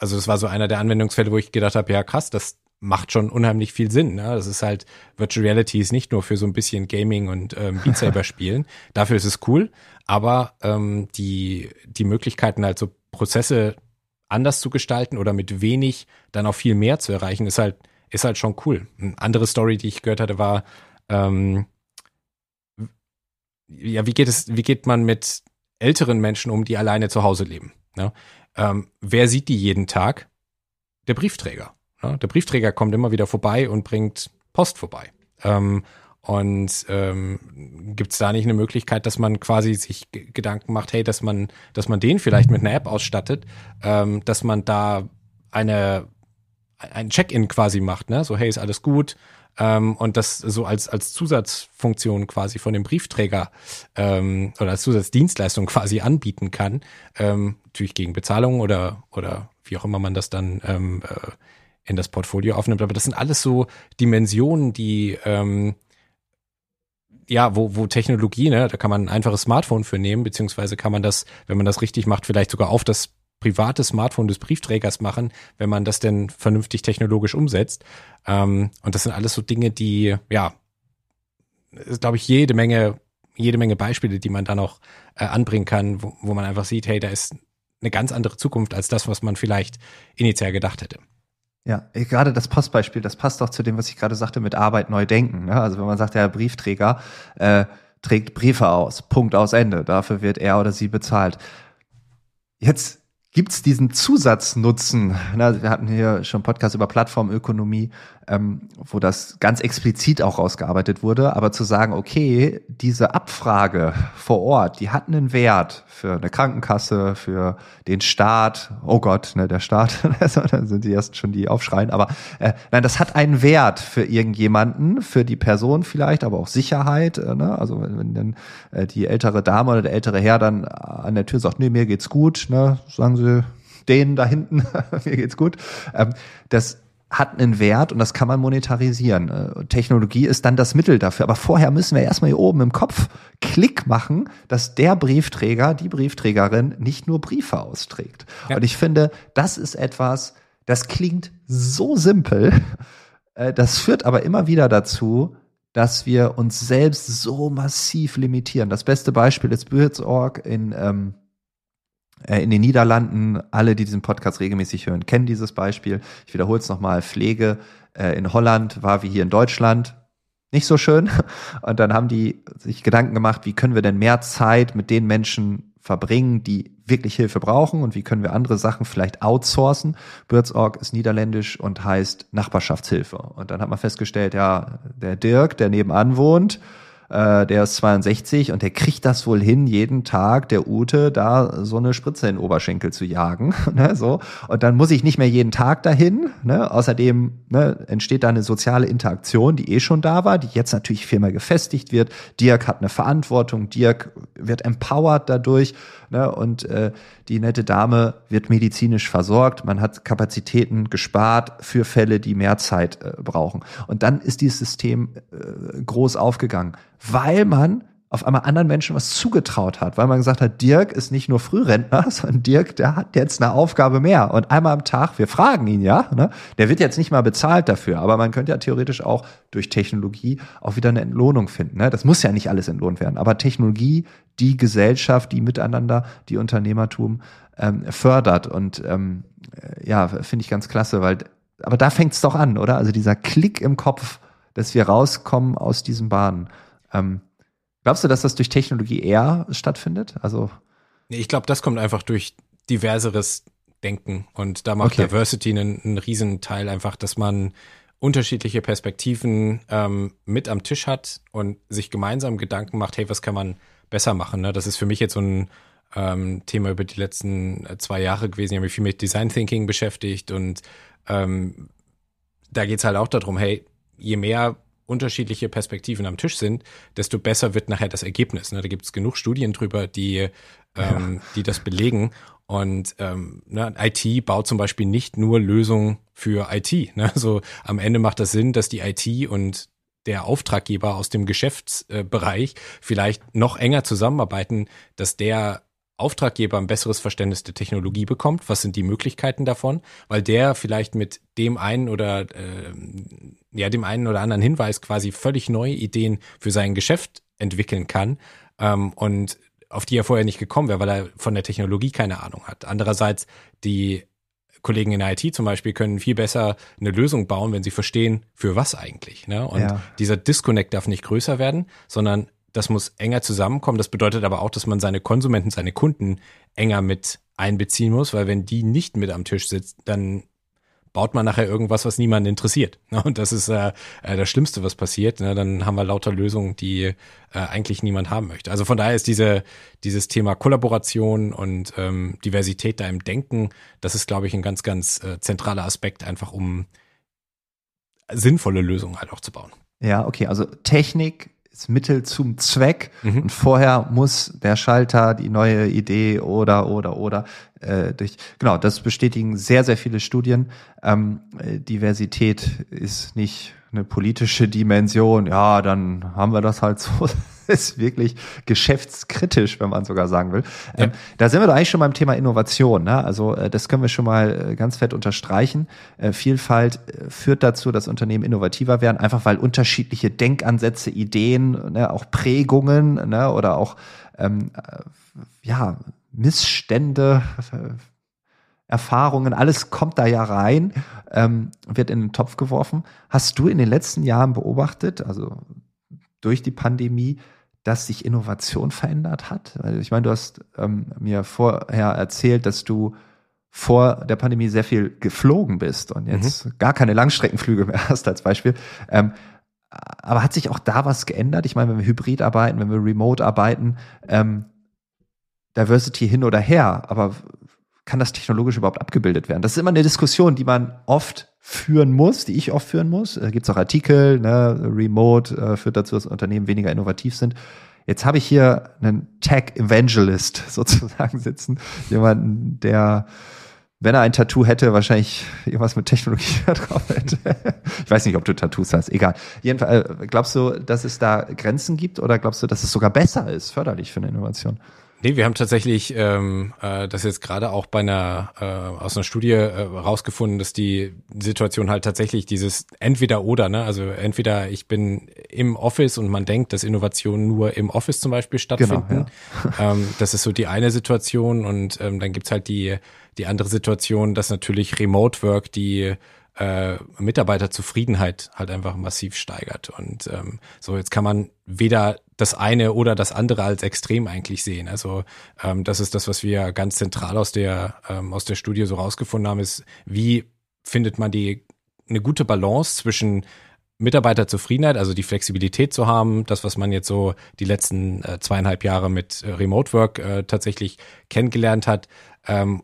also das war so einer der Anwendungsfälle, wo ich gedacht habe, ja krass, das macht schon unheimlich viel Sinn. Ne? Das ist halt, Virtual Reality ist nicht nur für so ein bisschen Gaming und ähm, Beat Saber spielen. Dafür ist es cool, aber ähm, die, die Möglichkeiten halt so Prozesse anders zu gestalten oder mit wenig dann auch viel mehr zu erreichen, ist halt, ist halt schon cool. Eine andere Story, die ich gehört hatte, war, ähm, ja, wie geht es, wie geht man mit älteren Menschen um, die alleine zu Hause leben? Ne? Ähm, wer sieht die jeden Tag? Der Briefträger. Ne? Der Briefträger kommt immer wieder vorbei und bringt Post vorbei. Ähm, und ähm, gibt es da nicht eine Möglichkeit, dass man quasi sich Gedanken macht, hey, dass man, dass man den vielleicht mit einer App ausstattet, ähm, dass man da eine ein Check-in quasi macht, ne? So, hey, ist alles gut, ähm, und das so als, als Zusatzfunktion quasi von dem Briefträger ähm, oder als Zusatzdienstleistung quasi anbieten kann, ähm, natürlich gegen Bezahlung oder, oder wie auch immer man das dann ähm, äh, in das Portfolio aufnimmt. Aber das sind alles so Dimensionen, die ähm, ja, wo, wo Technologie, ne, da kann man ein einfaches Smartphone für nehmen, beziehungsweise kann man das, wenn man das richtig macht, vielleicht sogar auf das private Smartphone des Briefträgers machen, wenn man das denn vernünftig technologisch umsetzt. Ähm, und das sind alles so Dinge, die, ja, glaube ich, jede Menge, jede Menge Beispiele, die man da noch äh, anbringen kann, wo, wo man einfach sieht, hey, da ist eine ganz andere Zukunft als das, was man vielleicht initial gedacht hätte. Ja, gerade das Postbeispiel, das passt doch zu dem, was ich gerade sagte, mit Arbeit neu denken. Ne? Also wenn man sagt, der Briefträger äh, trägt Briefe aus, Punkt aus Ende, dafür wird er oder sie bezahlt. Jetzt gibt's diesen Zusatznutzen? Na, wir hatten hier schon Podcast über Plattformökonomie ähm, wo das ganz explizit auch rausgearbeitet wurde, aber zu sagen, okay, diese Abfrage vor Ort, die hat einen Wert für eine Krankenkasse, für den Staat, oh Gott, ne, der Staat, dann sind die erst schon die aufschreien, aber äh, nein, das hat einen Wert für irgendjemanden, für die Person vielleicht, aber auch Sicherheit, äh, ne? also wenn, wenn dann äh, die ältere Dame oder der ältere Herr dann an der Tür sagt, nee, mir geht's gut, ne, sagen sie, denen da hinten, mir geht's gut. Ähm, das hat einen Wert und das kann man monetarisieren. Äh, Technologie ist dann das Mittel dafür. Aber vorher müssen wir erstmal hier oben im Kopf Klick machen, dass der Briefträger, die Briefträgerin nicht nur Briefe austrägt. Ja. Und ich finde, das ist etwas, das klingt so simpel. Äh, das führt aber immer wieder dazu, dass wir uns selbst so massiv limitieren. Das beste Beispiel ist Birds.org in, ähm, Äh, in den Niederlanden, alle, die diesen Podcast regelmäßig hören, kennen dieses Beispiel. Ich wiederhole es nochmal. Pflege äh, in Holland war wie hier in Deutschland nicht so schön. Und dann haben die sich Gedanken gemacht, wie können wir denn mehr Zeit mit den Menschen verbringen, die wirklich Hilfe brauchen und wie können wir andere Sachen vielleicht outsourcen. Birdsorg ist niederländisch und heißt Nachbarschaftshilfe. Und dann hat man festgestellt, ja, der Dirk, der nebenan wohnt, äh, der ist 62 und der kriegt das wohl hin, jeden Tag der Ute da so eine Spritze in den Oberschenkel zu jagen. ne, so. Und dann muss ich nicht mehr jeden Tag dahin. Ne? Außerdem ne, entsteht da eine soziale Interaktion, die eh schon da war, die jetzt natürlich viel mehr gefestigt wird. Dirk hat eine Verantwortung, Dirk wird empowered dadurch. Ne? Und äh, die nette Dame wird medizinisch versorgt. Man hat Kapazitäten gespart für Fälle, die mehr Zeit äh, brauchen. Und dann ist dieses System äh, groß aufgegangen weil man auf einmal anderen Menschen was zugetraut hat, weil man gesagt hat, Dirk ist nicht nur Frührentner, sondern Dirk, der hat jetzt eine Aufgabe mehr. Und einmal am Tag, wir fragen ihn ja, ne, der wird jetzt nicht mal bezahlt dafür, aber man könnte ja theoretisch auch durch Technologie auch wieder eine Entlohnung finden. Ne? Das muss ja nicht alles entlohnt werden, aber Technologie, die Gesellschaft, die Miteinander, die Unternehmertum ähm, fördert. Und ähm, ja, finde ich ganz klasse, weil, aber da fängt es doch an, oder? Also dieser Klick im Kopf, dass wir rauskommen aus diesen Bahnen. Ähm, glaubst du, dass das durch Technologie eher stattfindet? Also ich glaube, das kommt einfach durch diverseres Denken und da macht okay. Diversity einen, einen riesen Teil einfach, dass man unterschiedliche Perspektiven ähm, mit am Tisch hat und sich gemeinsam Gedanken macht, hey, was kann man besser machen? Ne? Das ist für mich jetzt so ein ähm, Thema über die letzten äh, zwei Jahre gewesen. Ich habe mich viel mit Design Thinking beschäftigt und ähm, da geht's halt auch darum, hey, je mehr unterschiedliche Perspektiven am Tisch sind, desto besser wird nachher das Ergebnis. Ne? Da gibt es genug Studien drüber, die, ähm, ja. die das belegen. Und ähm, ne, IT baut zum Beispiel nicht nur Lösungen für IT. Ne? Also am Ende macht das Sinn, dass die IT und der Auftraggeber aus dem Geschäftsbereich vielleicht noch enger zusammenarbeiten, dass der Auftraggeber ein besseres Verständnis der Technologie bekommt. Was sind die Möglichkeiten davon? Weil der vielleicht mit dem einen oder äh, ja dem einen oder anderen Hinweis quasi völlig neue Ideen für sein Geschäft entwickeln kann ähm, und auf die er vorher nicht gekommen wäre, weil er von der Technologie keine Ahnung hat. Andererseits die Kollegen in der IT zum Beispiel können viel besser eine Lösung bauen, wenn sie verstehen, für was eigentlich. Ne? Und ja. dieser Disconnect darf nicht größer werden, sondern das muss enger zusammenkommen. Das bedeutet aber auch, dass man seine Konsumenten, seine Kunden enger mit einbeziehen muss, weil wenn die nicht mit am Tisch sitzt, dann baut man nachher irgendwas, was niemanden interessiert. Und das ist äh, äh, das Schlimmste, was passiert. Ne? Dann haben wir lauter Lösungen, die äh, eigentlich niemand haben möchte. Also von daher ist diese, dieses Thema Kollaboration und ähm, Diversität da im Denken, das ist, glaube ich, ein ganz, ganz äh, zentraler Aspekt, einfach um sinnvolle Lösungen halt auch zu bauen. Ja, okay. Also Technik ist Mittel zum Zweck mhm. und vorher muss der Schalter die neue Idee oder oder oder äh, durch genau das bestätigen sehr sehr viele Studien. Ähm, äh, Diversität ist nicht eine politische Dimension. Ja, dann haben wir das halt so ist wirklich geschäftskritisch, wenn man sogar sagen will. Ja. Ähm, da sind wir doch eigentlich schon beim Thema Innovation. Ne? Also äh, das können wir schon mal äh, ganz fett unterstreichen. Äh, Vielfalt äh, führt dazu, dass Unternehmen innovativer werden, einfach weil unterschiedliche Denkansätze, Ideen, ne, auch Prägungen ne, oder auch ähm, äh, ja Missstände, Erfahrungen, alles kommt da ja rein, ähm, wird in den Topf geworfen. Hast du in den letzten Jahren beobachtet, also durch die Pandemie, dass sich Innovation verändert hat? Ich meine, du hast ähm, mir vorher erzählt, dass du vor der Pandemie sehr viel geflogen bist und jetzt mhm. gar keine Langstreckenflüge mehr hast als Beispiel. Ähm, aber hat sich auch da was geändert? Ich meine, wenn wir hybrid arbeiten, wenn wir remote arbeiten, ähm, Diversity hin oder her, aber kann das technologisch überhaupt abgebildet werden? Das ist immer eine Diskussion, die man oft führen muss, die ich oft führen muss. Da gibt es auch Artikel, ne, Remote äh, führt dazu, dass Unternehmen weniger innovativ sind. Jetzt habe ich hier einen Tech Evangelist sozusagen sitzen, jemanden, der, wenn er ein Tattoo hätte, wahrscheinlich irgendwas mit Technologie drauf hätte. ich weiß nicht, ob du Tattoos hast, egal. Jedenfalls, äh, glaubst du, dass es da Grenzen gibt oder glaubst du, dass es sogar besser ist, förderlich für eine Innovation? Nee, wir haben tatsächlich ähm, äh, das jetzt gerade auch bei einer äh, aus einer Studie äh, rausgefunden, dass die Situation halt tatsächlich dieses entweder oder, ne? Also entweder ich bin im Office und man denkt, dass Innovationen nur im Office zum Beispiel stattfinden. Genau, ja. ähm, das ist so die eine Situation und ähm, dann gibt's halt die die andere Situation, dass natürlich Remote Work die äh, Mitarbeiterzufriedenheit halt einfach massiv steigert. Und ähm, so jetzt kann man weder das eine oder das andere als extrem eigentlich sehen. Also ähm, das ist das, was wir ganz zentral aus der ähm, aus der Studie so rausgefunden haben, ist, wie findet man die eine gute Balance zwischen Mitarbeiterzufriedenheit, also die Flexibilität zu haben, das, was man jetzt so die letzten äh, zweieinhalb Jahre mit äh, Remote Work äh, tatsächlich kennengelernt hat, ähm,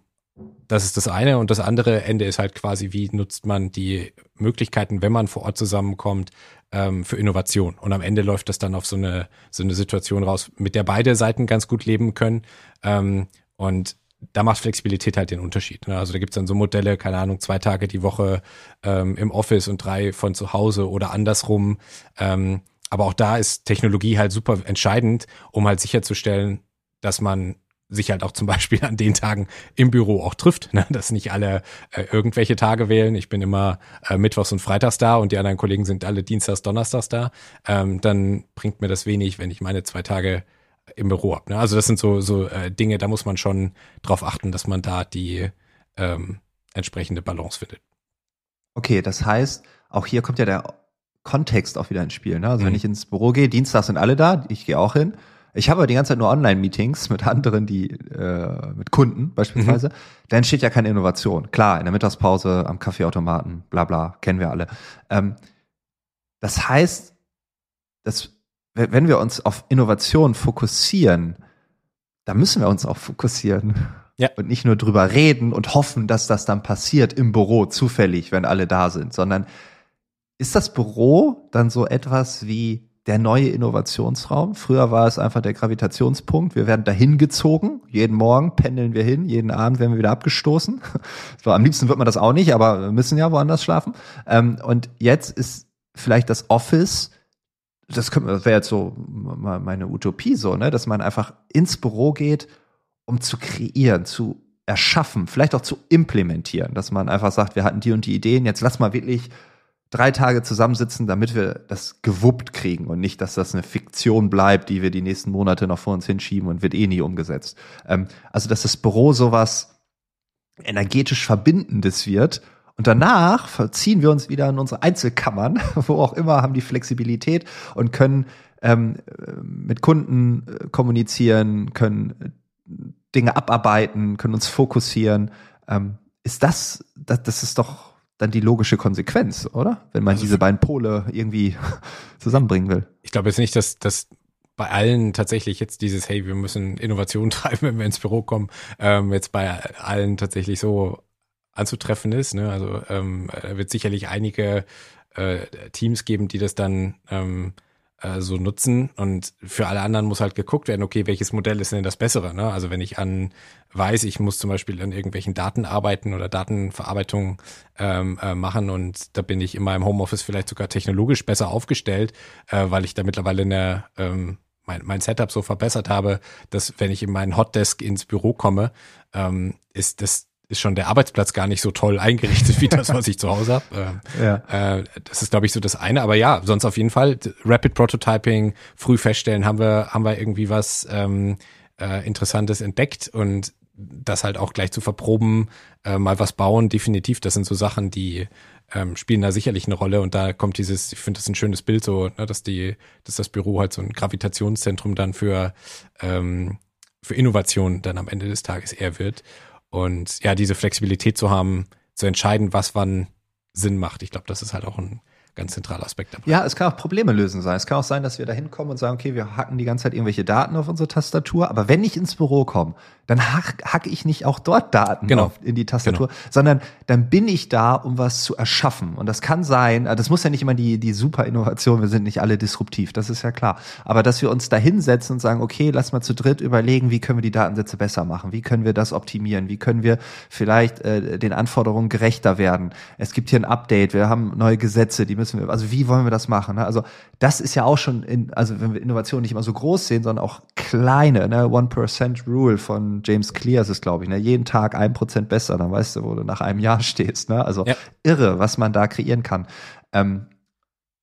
das ist das eine. Und das andere Ende ist halt quasi, wie nutzt man die Möglichkeiten, wenn man vor Ort zusammenkommt, ähm, für Innovation. Und am Ende läuft das dann auf so eine, so eine Situation raus, mit der beide Seiten ganz gut leben können. Ähm, und da macht Flexibilität halt den Unterschied. Ne? Also da gibt's dann so Modelle, keine Ahnung, zwei Tage die Woche ähm, im Office und drei von zu Hause oder andersrum. Ähm, aber auch da ist Technologie halt super entscheidend, um halt sicherzustellen, dass man sich halt auch zum Beispiel an den Tagen im Büro auch trifft, ne? dass nicht alle äh, irgendwelche Tage wählen. Ich bin immer äh, Mittwochs und Freitags da und die anderen Kollegen sind alle Dienstags, Donnerstags da. Ähm, dann bringt mir das wenig, wenn ich meine zwei Tage im Büro habe. Ne? Also das sind so, so äh, Dinge, da muss man schon drauf achten, dass man da die ähm, entsprechende Balance findet. Okay, das heißt, auch hier kommt ja der Kontext auch wieder ins Spiel. Ne? Also mhm. wenn ich ins Büro gehe, Dienstags sind alle da, ich gehe auch hin ich habe die ganze Zeit nur Online-Meetings mit anderen, die äh, mit Kunden beispielsweise. Mhm. Da entsteht ja keine Innovation. Klar, in der Mittagspause am Kaffeeautomaten, bla bla, kennen wir alle. Ähm, das heißt, dass wenn wir uns auf Innovation fokussieren, da müssen wir uns auch fokussieren. Ja. Und nicht nur drüber reden und hoffen, dass das dann passiert im Büro zufällig, wenn alle da sind, sondern ist das Büro dann so etwas wie der neue Innovationsraum. Früher war es einfach der Gravitationspunkt. Wir werden dahin gezogen. Jeden Morgen pendeln wir hin. Jeden Abend werden wir wieder abgestoßen. So, am liebsten wird man das auch nicht, aber wir müssen ja woanders schlafen. Ähm, und jetzt ist vielleicht das Office, das, das wäre jetzt so meine Utopie so, ne, dass man einfach ins Büro geht, um zu kreieren, zu erschaffen, vielleicht auch zu implementieren, dass man einfach sagt, wir hatten die und die Ideen, jetzt lass mal wirklich drei Tage zusammensitzen, damit wir das gewuppt kriegen und nicht, dass das eine Fiktion bleibt, die wir die nächsten Monate noch vor uns hinschieben und wird eh nie umgesetzt. Ähm, also, dass das Büro sowas energetisch Verbindendes wird und danach verziehen wir uns wieder in unsere Einzelkammern, wo auch immer, haben die Flexibilität und können ähm, mit Kunden äh, kommunizieren, können Dinge abarbeiten, können uns fokussieren. Ähm, ist das, das, das ist doch dann die logische Konsequenz, oder? Wenn man also diese beiden Pole irgendwie zusammenbringen will. Ich glaube jetzt nicht, dass, dass bei allen tatsächlich jetzt dieses, hey, wir müssen Innovation treiben, wenn wir ins Büro kommen, ähm, jetzt bei allen tatsächlich so anzutreffen ist. Ne? Also ähm, wird sicherlich einige äh, Teams geben, die das dann ähm, äh, so nutzen. Und für alle anderen muss halt geguckt werden, okay, welches Modell ist denn das bessere? Ne? Also wenn ich an weiß, ich muss zum Beispiel an irgendwelchen Daten arbeiten oder Datenverarbeitung ähm, äh, machen und da bin ich in meinem Homeoffice vielleicht sogar technologisch besser aufgestellt, äh, weil ich da mittlerweile eine ähm, mein, mein Setup so verbessert habe, dass wenn ich in meinen Hotdesk ins Büro komme, ähm, ist das ist schon der Arbeitsplatz gar nicht so toll eingerichtet wie das, was ich zu Hause habe. Äh, ja. äh, das ist, glaube ich, so das eine. Aber ja, sonst auf jeden Fall Rapid Prototyping, früh feststellen, haben wir, haben wir irgendwie was ähm, äh, Interessantes entdeckt und das halt auch gleich zu verproben, äh, mal was bauen, definitiv. Das sind so Sachen, die ähm, spielen da sicherlich eine Rolle. Und da kommt dieses, ich finde das ein schönes Bild so, ne, dass die, dass das Büro halt so ein Gravitationszentrum dann für ähm, für Innovation dann am Ende des Tages eher wird. Und ja, diese Flexibilität zu haben, zu entscheiden, was wann Sinn macht. Ich glaube, das ist halt auch ein ganz zentraler Aspekt dabei. Ja, es kann auch Probleme lösen sein. Es kann auch sein, dass wir da hinkommen und sagen, okay, wir hacken die ganze Zeit irgendwelche Daten auf unsere Tastatur, aber wenn ich ins Büro komme, dann hack, hacke ich nicht auch dort Daten genau. in die Tastatur, genau. sondern dann bin ich da, um was zu erschaffen. Und das kann sein, also das muss ja nicht immer die, die super Innovation, wir sind nicht alle disruptiv, das ist ja klar. Aber dass wir uns da hinsetzen und sagen, okay, lass mal zu dritt überlegen, wie können wir die Datensätze besser machen? Wie können wir das optimieren? Wie können wir vielleicht äh, den Anforderungen gerechter werden? Es gibt hier ein Update, wir haben neue Gesetze, die müssen wir, also wie wollen wir das machen? Ne? Also das ist ja auch schon, in, also wenn wir Innovation nicht immer so groß sehen, sondern auch kleine, ne? One Percent Rule von James Clear ist es, glaube ich, ne? jeden Tag ein Prozent besser, dann weißt du, wo du nach einem Jahr stehst. Ne? Also ja. irre, was man da kreieren kann. Ähm,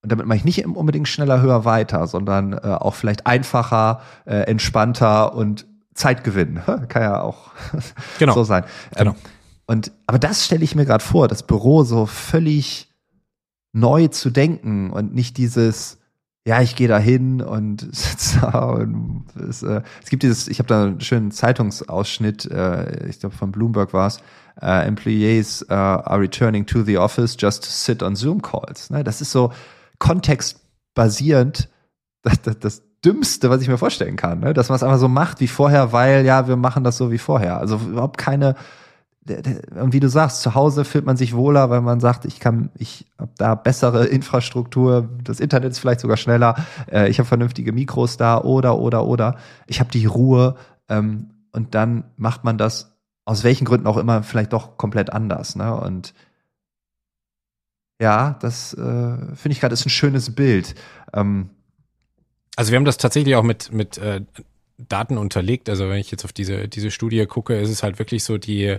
und damit mache ich nicht unbedingt schneller, höher, weiter, sondern äh, auch vielleicht einfacher, äh, entspannter und Zeitgewinn. Kann ja auch genau. so sein. Genau. Ähm, und aber das stelle ich mir gerade vor, das Büro so völlig neu zu denken und nicht dieses ja, ich gehe da hin und sitze da und es, äh, es gibt dieses, ich habe da einen schönen Zeitungsausschnitt, äh, ich glaube von Bloomberg war es, äh, Employees uh, are returning to the office just to sit on Zoom calls. Ne? Das ist so kontextbasierend das, das, das Dümmste, was ich mir vorstellen kann, ne? dass man es einfach so macht wie vorher, weil ja, wir machen das so wie vorher. Also überhaupt keine und wie du sagst, zu Hause fühlt man sich wohler, weil man sagt, ich kann, ich habe da bessere Infrastruktur, das Internet ist vielleicht sogar schneller, äh, ich habe vernünftige Mikros da oder oder oder ich habe die Ruhe ähm, und dann macht man das aus welchen Gründen auch immer vielleicht doch komplett anders. Ne? Und ja, das äh, finde ich gerade ist ein schönes Bild. Ähm, also wir haben das tatsächlich auch mit mit äh, Daten unterlegt. Also wenn ich jetzt auf diese diese Studie gucke, ist es halt wirklich so die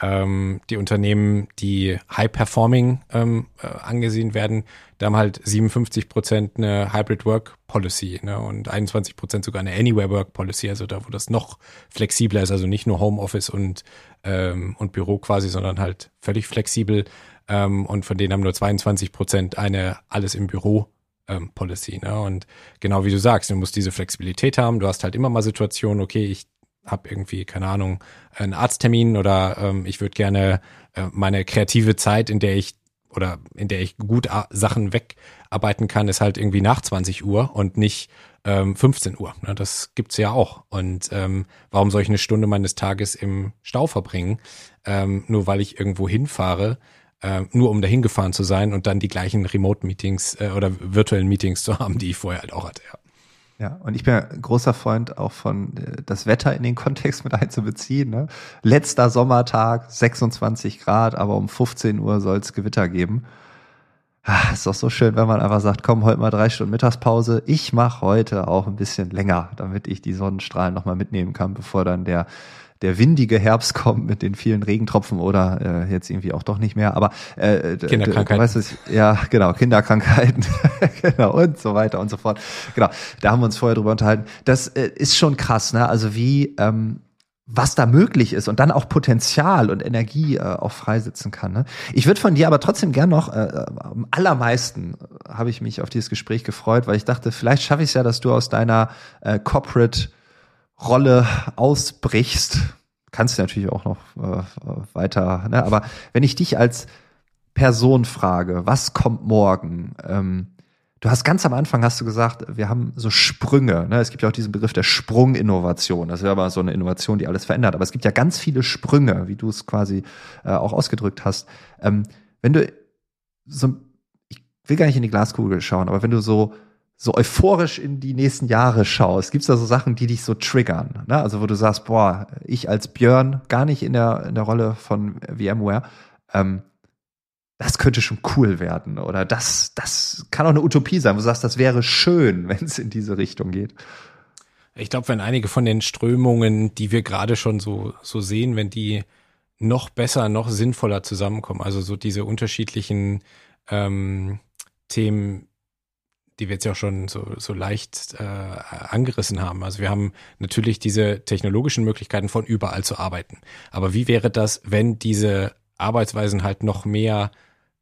ähm, die Unternehmen, die high-performing ähm, äh, angesehen werden, da haben halt 57 Prozent eine Hybrid Work Policy ne, und 21 Prozent sogar eine Anywhere Work Policy, also da, wo das noch flexibler ist, also nicht nur Homeoffice und, ähm, und Büro quasi, sondern halt völlig flexibel. Ähm, und von denen haben nur 22 Prozent eine alles im Büro ähm, Policy. Ne? Und genau wie du sagst, du musst diese Flexibilität haben. Du hast halt immer mal Situationen, okay, ich habe irgendwie, keine Ahnung, einen Arzttermin oder ähm, ich würde gerne äh, meine kreative Zeit, in der ich oder in der ich gut Sachen wegarbeiten kann, ist halt irgendwie nach 20 Uhr und nicht ähm, 15 Uhr. Ne? Das gibt's ja auch. Und ähm, warum soll ich eine Stunde meines Tages im Stau verbringen, ähm, nur weil ich irgendwo hinfahre, äh, nur um dahin gefahren zu sein und dann die gleichen Remote-Meetings äh, oder virtuellen Meetings zu haben, die ich vorher halt auch hatte. Ja. Ja, und ich bin ein großer Freund auch von äh, das Wetter in den Kontext mit einzubeziehen. Ne? Letzter Sommertag, 26 Grad, aber um 15 Uhr soll es Gewitter geben. Ah, ist doch so schön, wenn man einfach sagt, komm, heute mal drei Stunden Mittagspause. Ich mache heute auch ein bisschen länger, damit ich die Sonnenstrahlen nochmal mitnehmen kann, bevor dann der der windige Herbst kommt mit den vielen Regentropfen oder äh, jetzt irgendwie auch doch nicht mehr, aber äh, Kinderkrankheiten. Weißt du, ja, genau, Kinderkrankheiten, genau und so weiter und so fort. Genau, da haben wir uns vorher drüber unterhalten. Das äh, ist schon krass, ne? Also wie ähm, was da möglich ist und dann auch Potenzial und Energie äh, auch freisetzen kann. Ne? Ich würde von dir aber trotzdem gern noch, äh, am allermeisten äh, habe ich mich auf dieses Gespräch gefreut, weil ich dachte, vielleicht schaffe ich es ja, dass du aus deiner äh, Corporate Rolle ausbrichst, kannst du natürlich auch noch äh, weiter, ne? aber wenn ich dich als Person frage, was kommt morgen? Ähm, du hast ganz am Anfang hast du gesagt, wir haben so Sprünge. Ne? Es gibt ja auch diesen Begriff der Sprunginnovation. Das wäre aber so eine Innovation, die alles verändert. Aber es gibt ja ganz viele Sprünge, wie du es quasi äh, auch ausgedrückt hast. Ähm, wenn du so, ich will gar nicht in die Glaskugel schauen, aber wenn du so so euphorisch in die nächsten Jahre schaust, gibt's da so Sachen, die dich so triggern? Ne? Also wo du sagst, boah, ich als Björn, gar nicht in der, in der Rolle von VMware, ähm, das könnte schon cool werden. Oder das, das kann auch eine Utopie sein, wo du sagst, das wäre schön, wenn es in diese Richtung geht. Ich glaube, wenn einige von den Strömungen, die wir gerade schon so, so sehen, wenn die noch besser, noch sinnvoller zusammenkommen, also so diese unterschiedlichen ähm, Themen, die wir jetzt ja auch schon so, so leicht äh, angerissen haben. Also wir haben natürlich diese technologischen Möglichkeiten von überall zu arbeiten. Aber wie wäre das, wenn diese Arbeitsweisen halt noch mehr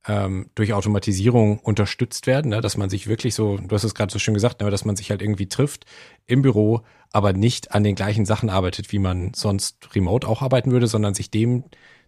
ähm, durch Automatisierung unterstützt werden, ne? dass man sich wirklich so, du hast es gerade so schön gesagt, ne? dass man sich halt irgendwie trifft im Büro, aber nicht an den gleichen Sachen arbeitet, wie man sonst remote auch arbeiten würde, sondern sich dem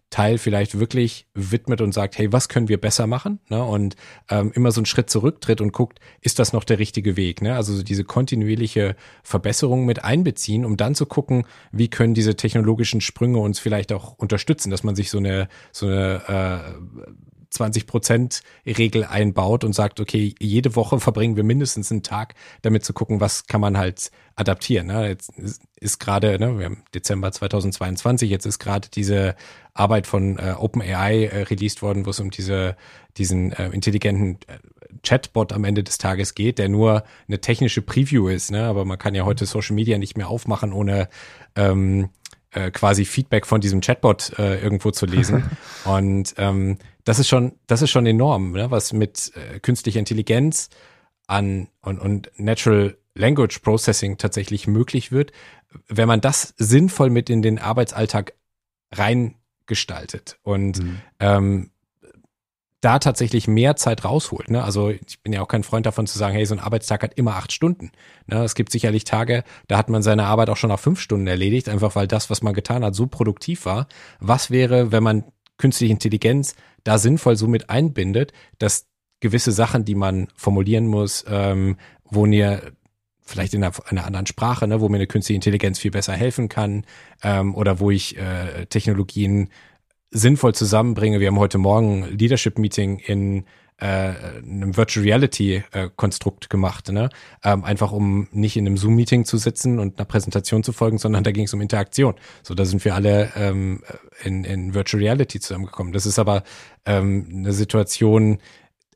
Teil vielleicht wirklich widmet und sagt, hey, was können wir besser machen? Ne? Und ähm, immer so einen Schritt zurücktritt und guckt, ist das noch der richtige Weg? Ne? Also so diese kontinuierliche Verbesserung mit einbeziehen, um dann zu gucken, wie können diese technologischen Sprünge uns vielleicht auch unterstützen, dass man sich so eine so eine äh, 20 Prozent Regel einbaut und sagt, okay, jede Woche verbringen wir mindestens einen Tag, damit zu gucken, was kann man halt adaptieren. Ne? Jetzt ist gerade, ne, wir haben Dezember 2022, jetzt ist gerade diese Arbeit von äh, OpenAI äh, released worden, wo es um diese diesen äh, intelligenten äh, Chatbot am Ende des Tages geht, der nur eine technische Preview ist, ne? Aber man kann ja heute Social Media nicht mehr aufmachen, ohne ähm, äh, quasi Feedback von diesem Chatbot äh, irgendwo zu lesen. Und ähm, das ist schon, das ist schon enorm, ne? was mit äh, künstlicher Intelligenz an und, und Natural Language Processing tatsächlich möglich wird, wenn man das sinnvoll mit in den Arbeitsalltag reingestaltet und mhm. ähm, da tatsächlich mehr Zeit rausholt. Ne? Also ich bin ja auch kein Freund davon zu sagen, hey, so ein Arbeitstag hat immer acht Stunden. Ne? Es gibt sicherlich Tage, da hat man seine Arbeit auch schon nach fünf Stunden erledigt, einfach weil das, was man getan hat, so produktiv war. Was wäre, wenn man künstliche Intelligenz da sinnvoll so mit einbindet, dass gewisse Sachen, die man formulieren muss, ähm, wo mir vielleicht in einer, einer, anderen Sprache, ne, wo mir eine künstliche Intelligenz viel besser helfen kann ähm, oder wo ich äh, Technologien sinnvoll zusammenbringe. Wir haben heute Morgen Leadership Meeting in einem Virtual Reality äh, Konstrukt gemacht, ne? Ähm, einfach um nicht in einem Zoom Meeting zu sitzen und einer Präsentation zu folgen, sondern da ging es um Interaktion. So, da sind wir alle ähm, in, in Virtual Reality zusammengekommen. Das ist aber ähm, eine Situation,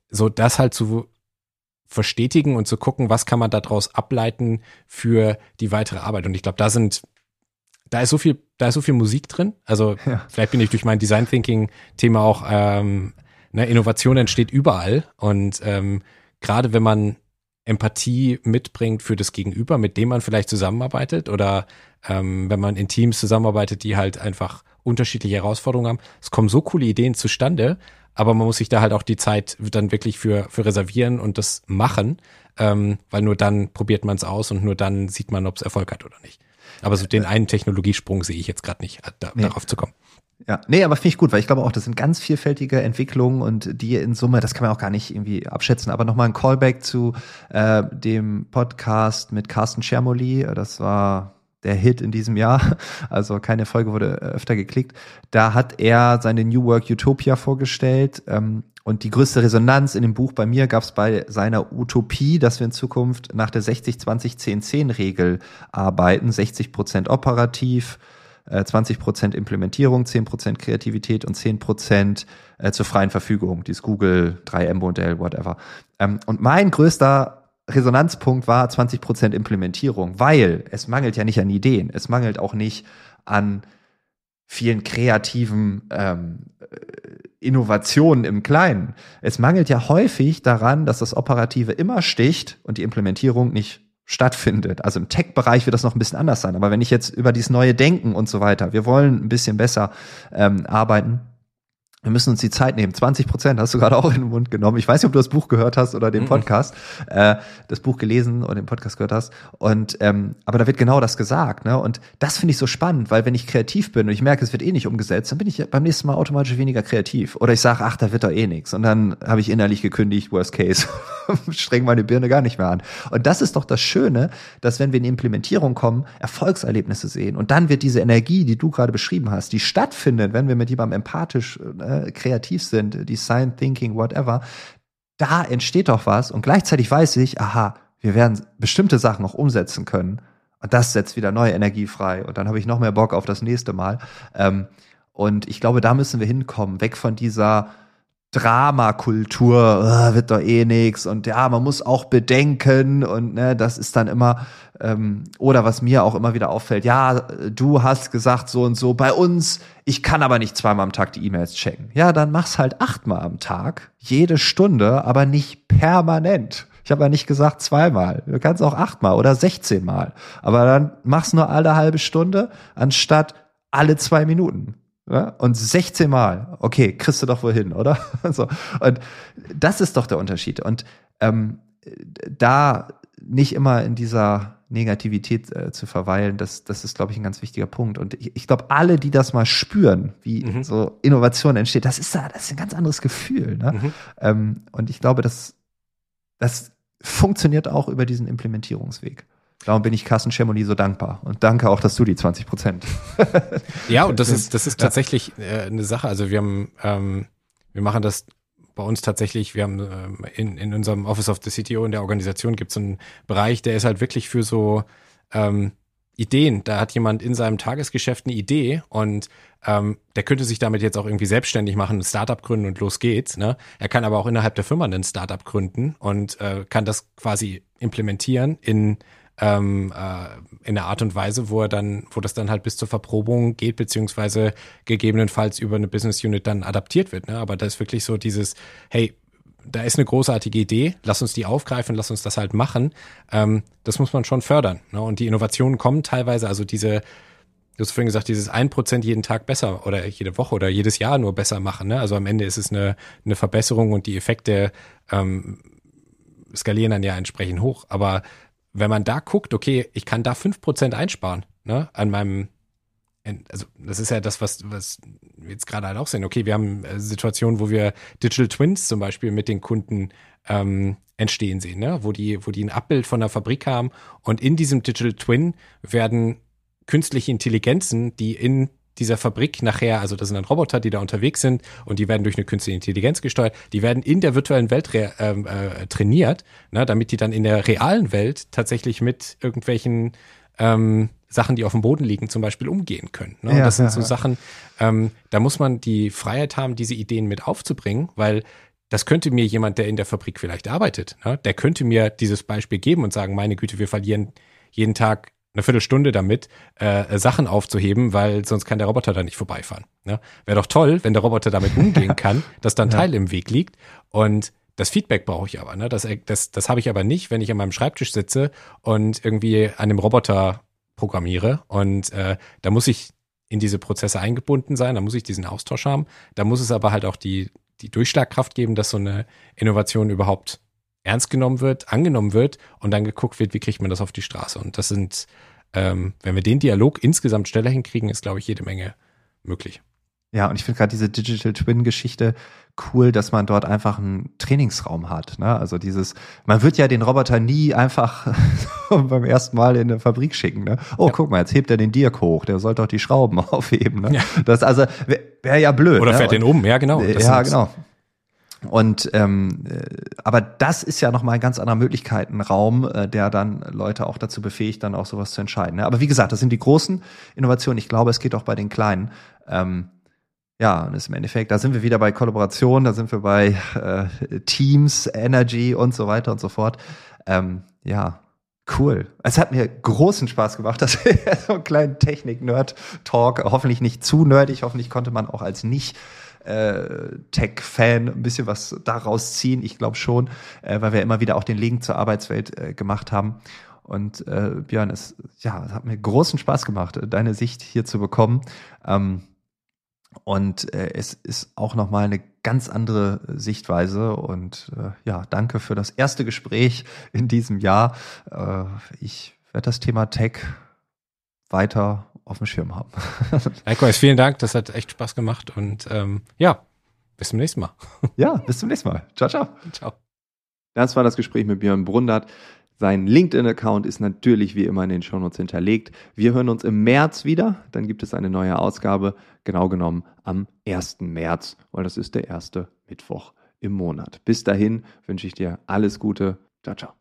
so das halt zu verstetigen und zu gucken, was kann man daraus ableiten für die weitere Arbeit. Und ich glaube, da sind da ist so viel, da ist so viel Musik drin. Also ja. vielleicht bin ich durch mein Design Thinking Thema auch, ähm, ne, Innovation entsteht überall und ähm, gerade wenn man Empathie mitbringt für das Gegenüber, mit dem man vielleicht zusammenarbeitet oder ähm, wenn man in Teams zusammenarbeitet, die halt einfach unterschiedliche Herausforderungen haben. Es kommen so coole Ideen zustande, aber man muss sich da halt auch die Zeit dann wirklich für, für reservieren und das machen, ähm, weil nur dann probiert man es aus und nur dann sieht man, ob es Erfolg hat oder nicht. Aber so den einen Technologiesprung sehe ich jetzt gerade nicht, äh, da, nee. darauf zu kommen. Ja, nee, aber finde ich gut, weil ich glaube auch, das sind ganz vielfältige Entwicklungen und die in Summe, das kann man auch gar nicht irgendwie abschätzen. Aber nochmal ein Callback zu äh, dem Podcast mit Carsten Schermoli. Das war der Hit in diesem Jahr. Also keine Folge wurde öfter geklickt. Da hat er seine New Work Utopia vorgestellt. Ähm, und die größte Resonanz in dem Buch bei mir gab es bei seiner Utopie, dass wir in Zukunft nach der 60-20-10-10-Regel arbeiten. 60 Prozent operativ, 20 äh, Prozent Implementierung, 10 Prozent Kreativität und 10 Prozent äh, zur freien Verfügung. Dieses Google 3M-Modell, whatever. Ähm, und mein größter Resonanzpunkt war 20 Prozent Implementierung, weil es mangelt ja nicht an Ideen. Es mangelt auch nicht an vielen kreativen ähm, Innovationen im Kleinen. Es mangelt ja häufig daran, dass das Operative immer sticht und die Implementierung nicht stattfindet. Also im Tech-Bereich wird das noch ein bisschen anders sein. Aber wenn ich jetzt über dieses neue Denken und so weiter, wir wollen ein bisschen besser ähm, arbeiten, wir müssen uns die Zeit nehmen. 20 Prozent hast du gerade auch in den Mund genommen. Ich weiß nicht, ob du das Buch gehört hast oder den mhm. Podcast, mhm. äh, das Buch gelesen oder den Podcast gehört hast. Und ähm, aber da wird genau das gesagt. Ne? Und das finde ich so spannend, weil wenn ich kreativ bin und ich merke, es wird eh nicht umgesetzt, dann bin ich beim nächsten Mal automatisch weniger kreativ. Oder ich sage, ach, da wird doch eh nichts. Und dann habe ich innerlich gekündigt, Worst Case, streng meine Birne gar nicht mehr an. Und das ist doch das Schöne, dass wenn wir in die Implementierung kommen, Erfolgserlebnisse sehen. Und dann wird diese Energie, die du gerade beschrieben hast, die stattfindet, wenn wir mit jemandem empathisch äh, äh, kreativ sind, Design Thinking, whatever, da entsteht doch was und gleichzeitig weiß ich, aha, wir werden bestimmte Sachen auch umsetzen können und das setzt wieder neue Energie frei und dann habe ich noch mehr Bock auf das nächste Mal. Ähm, und ich glaube, da müssen wir hinkommen, weg von dieser Dramakultur, oh, wird doch eh nix und ja, man muss auch bedenken und ne, das ist dann immer ähm, oder was mir auch immer wieder auffällt, ja, du hast gesagt so und so, bei uns, ich kann aber nicht zweimal am Tag die E-Mails checken. Ja, dann mach's halt achtmal am Tag, jede Stunde, aber nicht permanent. Ich habe ja nicht gesagt zweimal. Du kannst auch achtmal oder sechzehnmal. Aber dann mach's nur alle halbe Stunde, anstatt alle zwei Minuten. Ja? Und 16 Mal, okay, kriegst du doch wohl hin, oder? so. Und das ist doch der Unterschied. Und ähm, da nicht immer in dieser Negativität äh, zu verweilen, das, das ist, glaube ich, ein ganz wichtiger Punkt. Und ich, ich glaube, alle, die das mal spüren, wie mhm. so Innovation entsteht, das ist, das ist ein ganz anderes Gefühl. Ne? Mhm. Ähm, und ich glaube, das, das funktioniert auch über diesen Implementierungsweg. Darum bin ich Carsten Schemoli so dankbar. Und danke auch, dass du die 20 Prozent. ja, und das ist, das ist tatsächlich äh, eine Sache. Also wir haben, ähm, wir machen das bei uns tatsächlich, wir haben ähm, in, in unserem Office of the CTO in der Organisation gibt es einen Bereich, der ist halt wirklich für so ähm, Ideen. Da hat jemand in seinem Tagesgeschäft eine Idee und ähm, der könnte sich damit jetzt auch irgendwie selbstständig machen, ein Startup gründen und los geht's. Ne? Er kann aber auch innerhalb der Firma ein Startup gründen und äh, kann das quasi implementieren in ähm, äh, in einer Art und Weise, wo er dann, wo das dann halt bis zur Verprobung geht, beziehungsweise gegebenenfalls über eine Business Unit dann adaptiert wird. Ne? Aber da ist wirklich so dieses, hey, da ist eine großartige Idee, lass uns die aufgreifen, lass uns das halt machen. Ähm, das muss man schon fördern. Ne? Und die Innovationen kommen teilweise, also diese, du hast vorhin gesagt, dieses ein Prozent jeden Tag besser oder jede Woche oder jedes Jahr nur besser machen. Ne? Also am Ende ist es eine, eine Verbesserung und die Effekte ähm, skalieren dann ja entsprechend hoch. Aber wenn man da guckt, okay, ich kann da fünf Prozent einsparen, ne, an meinem also das ist ja das, was, was wir jetzt gerade halt auch sehen. Okay, wir haben äh, Situationen, wo wir Digital Twins zum Beispiel mit den Kunden ähm, entstehen sehen, ne? wo die, wo die ein Abbild von der Fabrik haben und in diesem Digital Twin werden künstliche Intelligenzen, die in dieser Fabrik nachher, also das sind dann Roboter, die da unterwegs sind und die werden durch eine künstliche Intelligenz gesteuert, die werden in der virtuellen Welt äh, äh, trainiert, ne, damit die dann in der realen Welt tatsächlich mit irgendwelchen ähm, Sachen, die auf dem Boden liegen, zum Beispiel umgehen können. Ne? Ja, das sind ja, so ja. Sachen, ähm, da muss man die Freiheit haben, diese Ideen mit aufzubringen, weil das könnte mir jemand, der in der Fabrik vielleicht arbeitet, ne? der könnte mir dieses Beispiel geben und sagen, meine Güte, wir verlieren jeden Tag eine Viertelstunde damit, äh, Sachen aufzuheben, weil sonst kann der Roboter da nicht vorbeifahren. Ne? Wäre doch toll, wenn der Roboter damit umgehen kann, dass da ein Teil im Weg liegt. Und das Feedback brauche ich aber. Ne? Das, das, das habe ich aber nicht, wenn ich an meinem Schreibtisch sitze und irgendwie an dem Roboter programmiere. Und äh, da muss ich in diese Prozesse eingebunden sein, da muss ich diesen Austausch haben. Da muss es aber halt auch die, die Durchschlagkraft geben, dass so eine Innovation überhaupt ernst genommen wird, angenommen wird und dann geguckt wird, wie kriegt man das auf die Straße. Und das sind, ähm, wenn wir den Dialog insgesamt schneller hinkriegen, ist, glaube ich, jede Menge möglich. Ja, und ich finde gerade diese Digital Twin Geschichte cool, dass man dort einfach einen Trainingsraum hat. Ne? Also dieses, man wird ja den Roboter nie einfach beim ersten Mal in eine Fabrik schicken. Ne? Oh, ja. guck mal, jetzt hebt er den Dirk hoch, der soll doch die Schrauben aufheben. Ne? Ja. Das also wäre wär ja blöd. Oder ne? fährt den um, ja genau. Das ja, genau. Und ähm, äh, aber das ist ja nochmal ein ganz anderer Möglichkeitenraum, äh, der dann Leute auch dazu befähigt, dann auch sowas zu entscheiden. Ne? Aber wie gesagt, das sind die großen Innovationen. Ich glaube, es geht auch bei den kleinen. Ähm, ja, und ist im Endeffekt, da sind wir wieder bei Kollaboration, da sind wir bei äh, Teams, Energy und so weiter und so fort. Ähm, ja, cool. Es hat mir großen Spaß gemacht, dass wir so einen kleinen Technik-Nerd-Talk, hoffentlich nicht zu nerdig, hoffentlich konnte man auch als nicht äh, Tech-Fan ein bisschen was daraus ziehen. Ich glaube schon, äh, weil wir immer wieder auch den Link zur Arbeitswelt äh, gemacht haben. Und äh, Björn, es, ja, es hat mir großen Spaß gemacht, deine Sicht hier zu bekommen. Ähm, und äh, es ist auch nochmal eine ganz andere Sichtweise. Und äh, ja, danke für das erste Gespräch in diesem Jahr. Äh, ich werde das Thema Tech weiter auf dem Schirm haben. Likewise, vielen Dank. Das hat echt Spaß gemacht. Und ähm, ja, bis zum nächsten Mal. Ja, bis zum nächsten Mal. Ciao, ciao. Ciao. Das war das Gespräch mit Björn Brundert. Sein LinkedIn-Account ist natürlich wie immer in den Shownotes hinterlegt. Wir hören uns im März wieder. Dann gibt es eine neue Ausgabe, genau genommen am 1. März, weil das ist der erste Mittwoch im Monat. Bis dahin wünsche ich dir alles Gute. Ciao, ciao.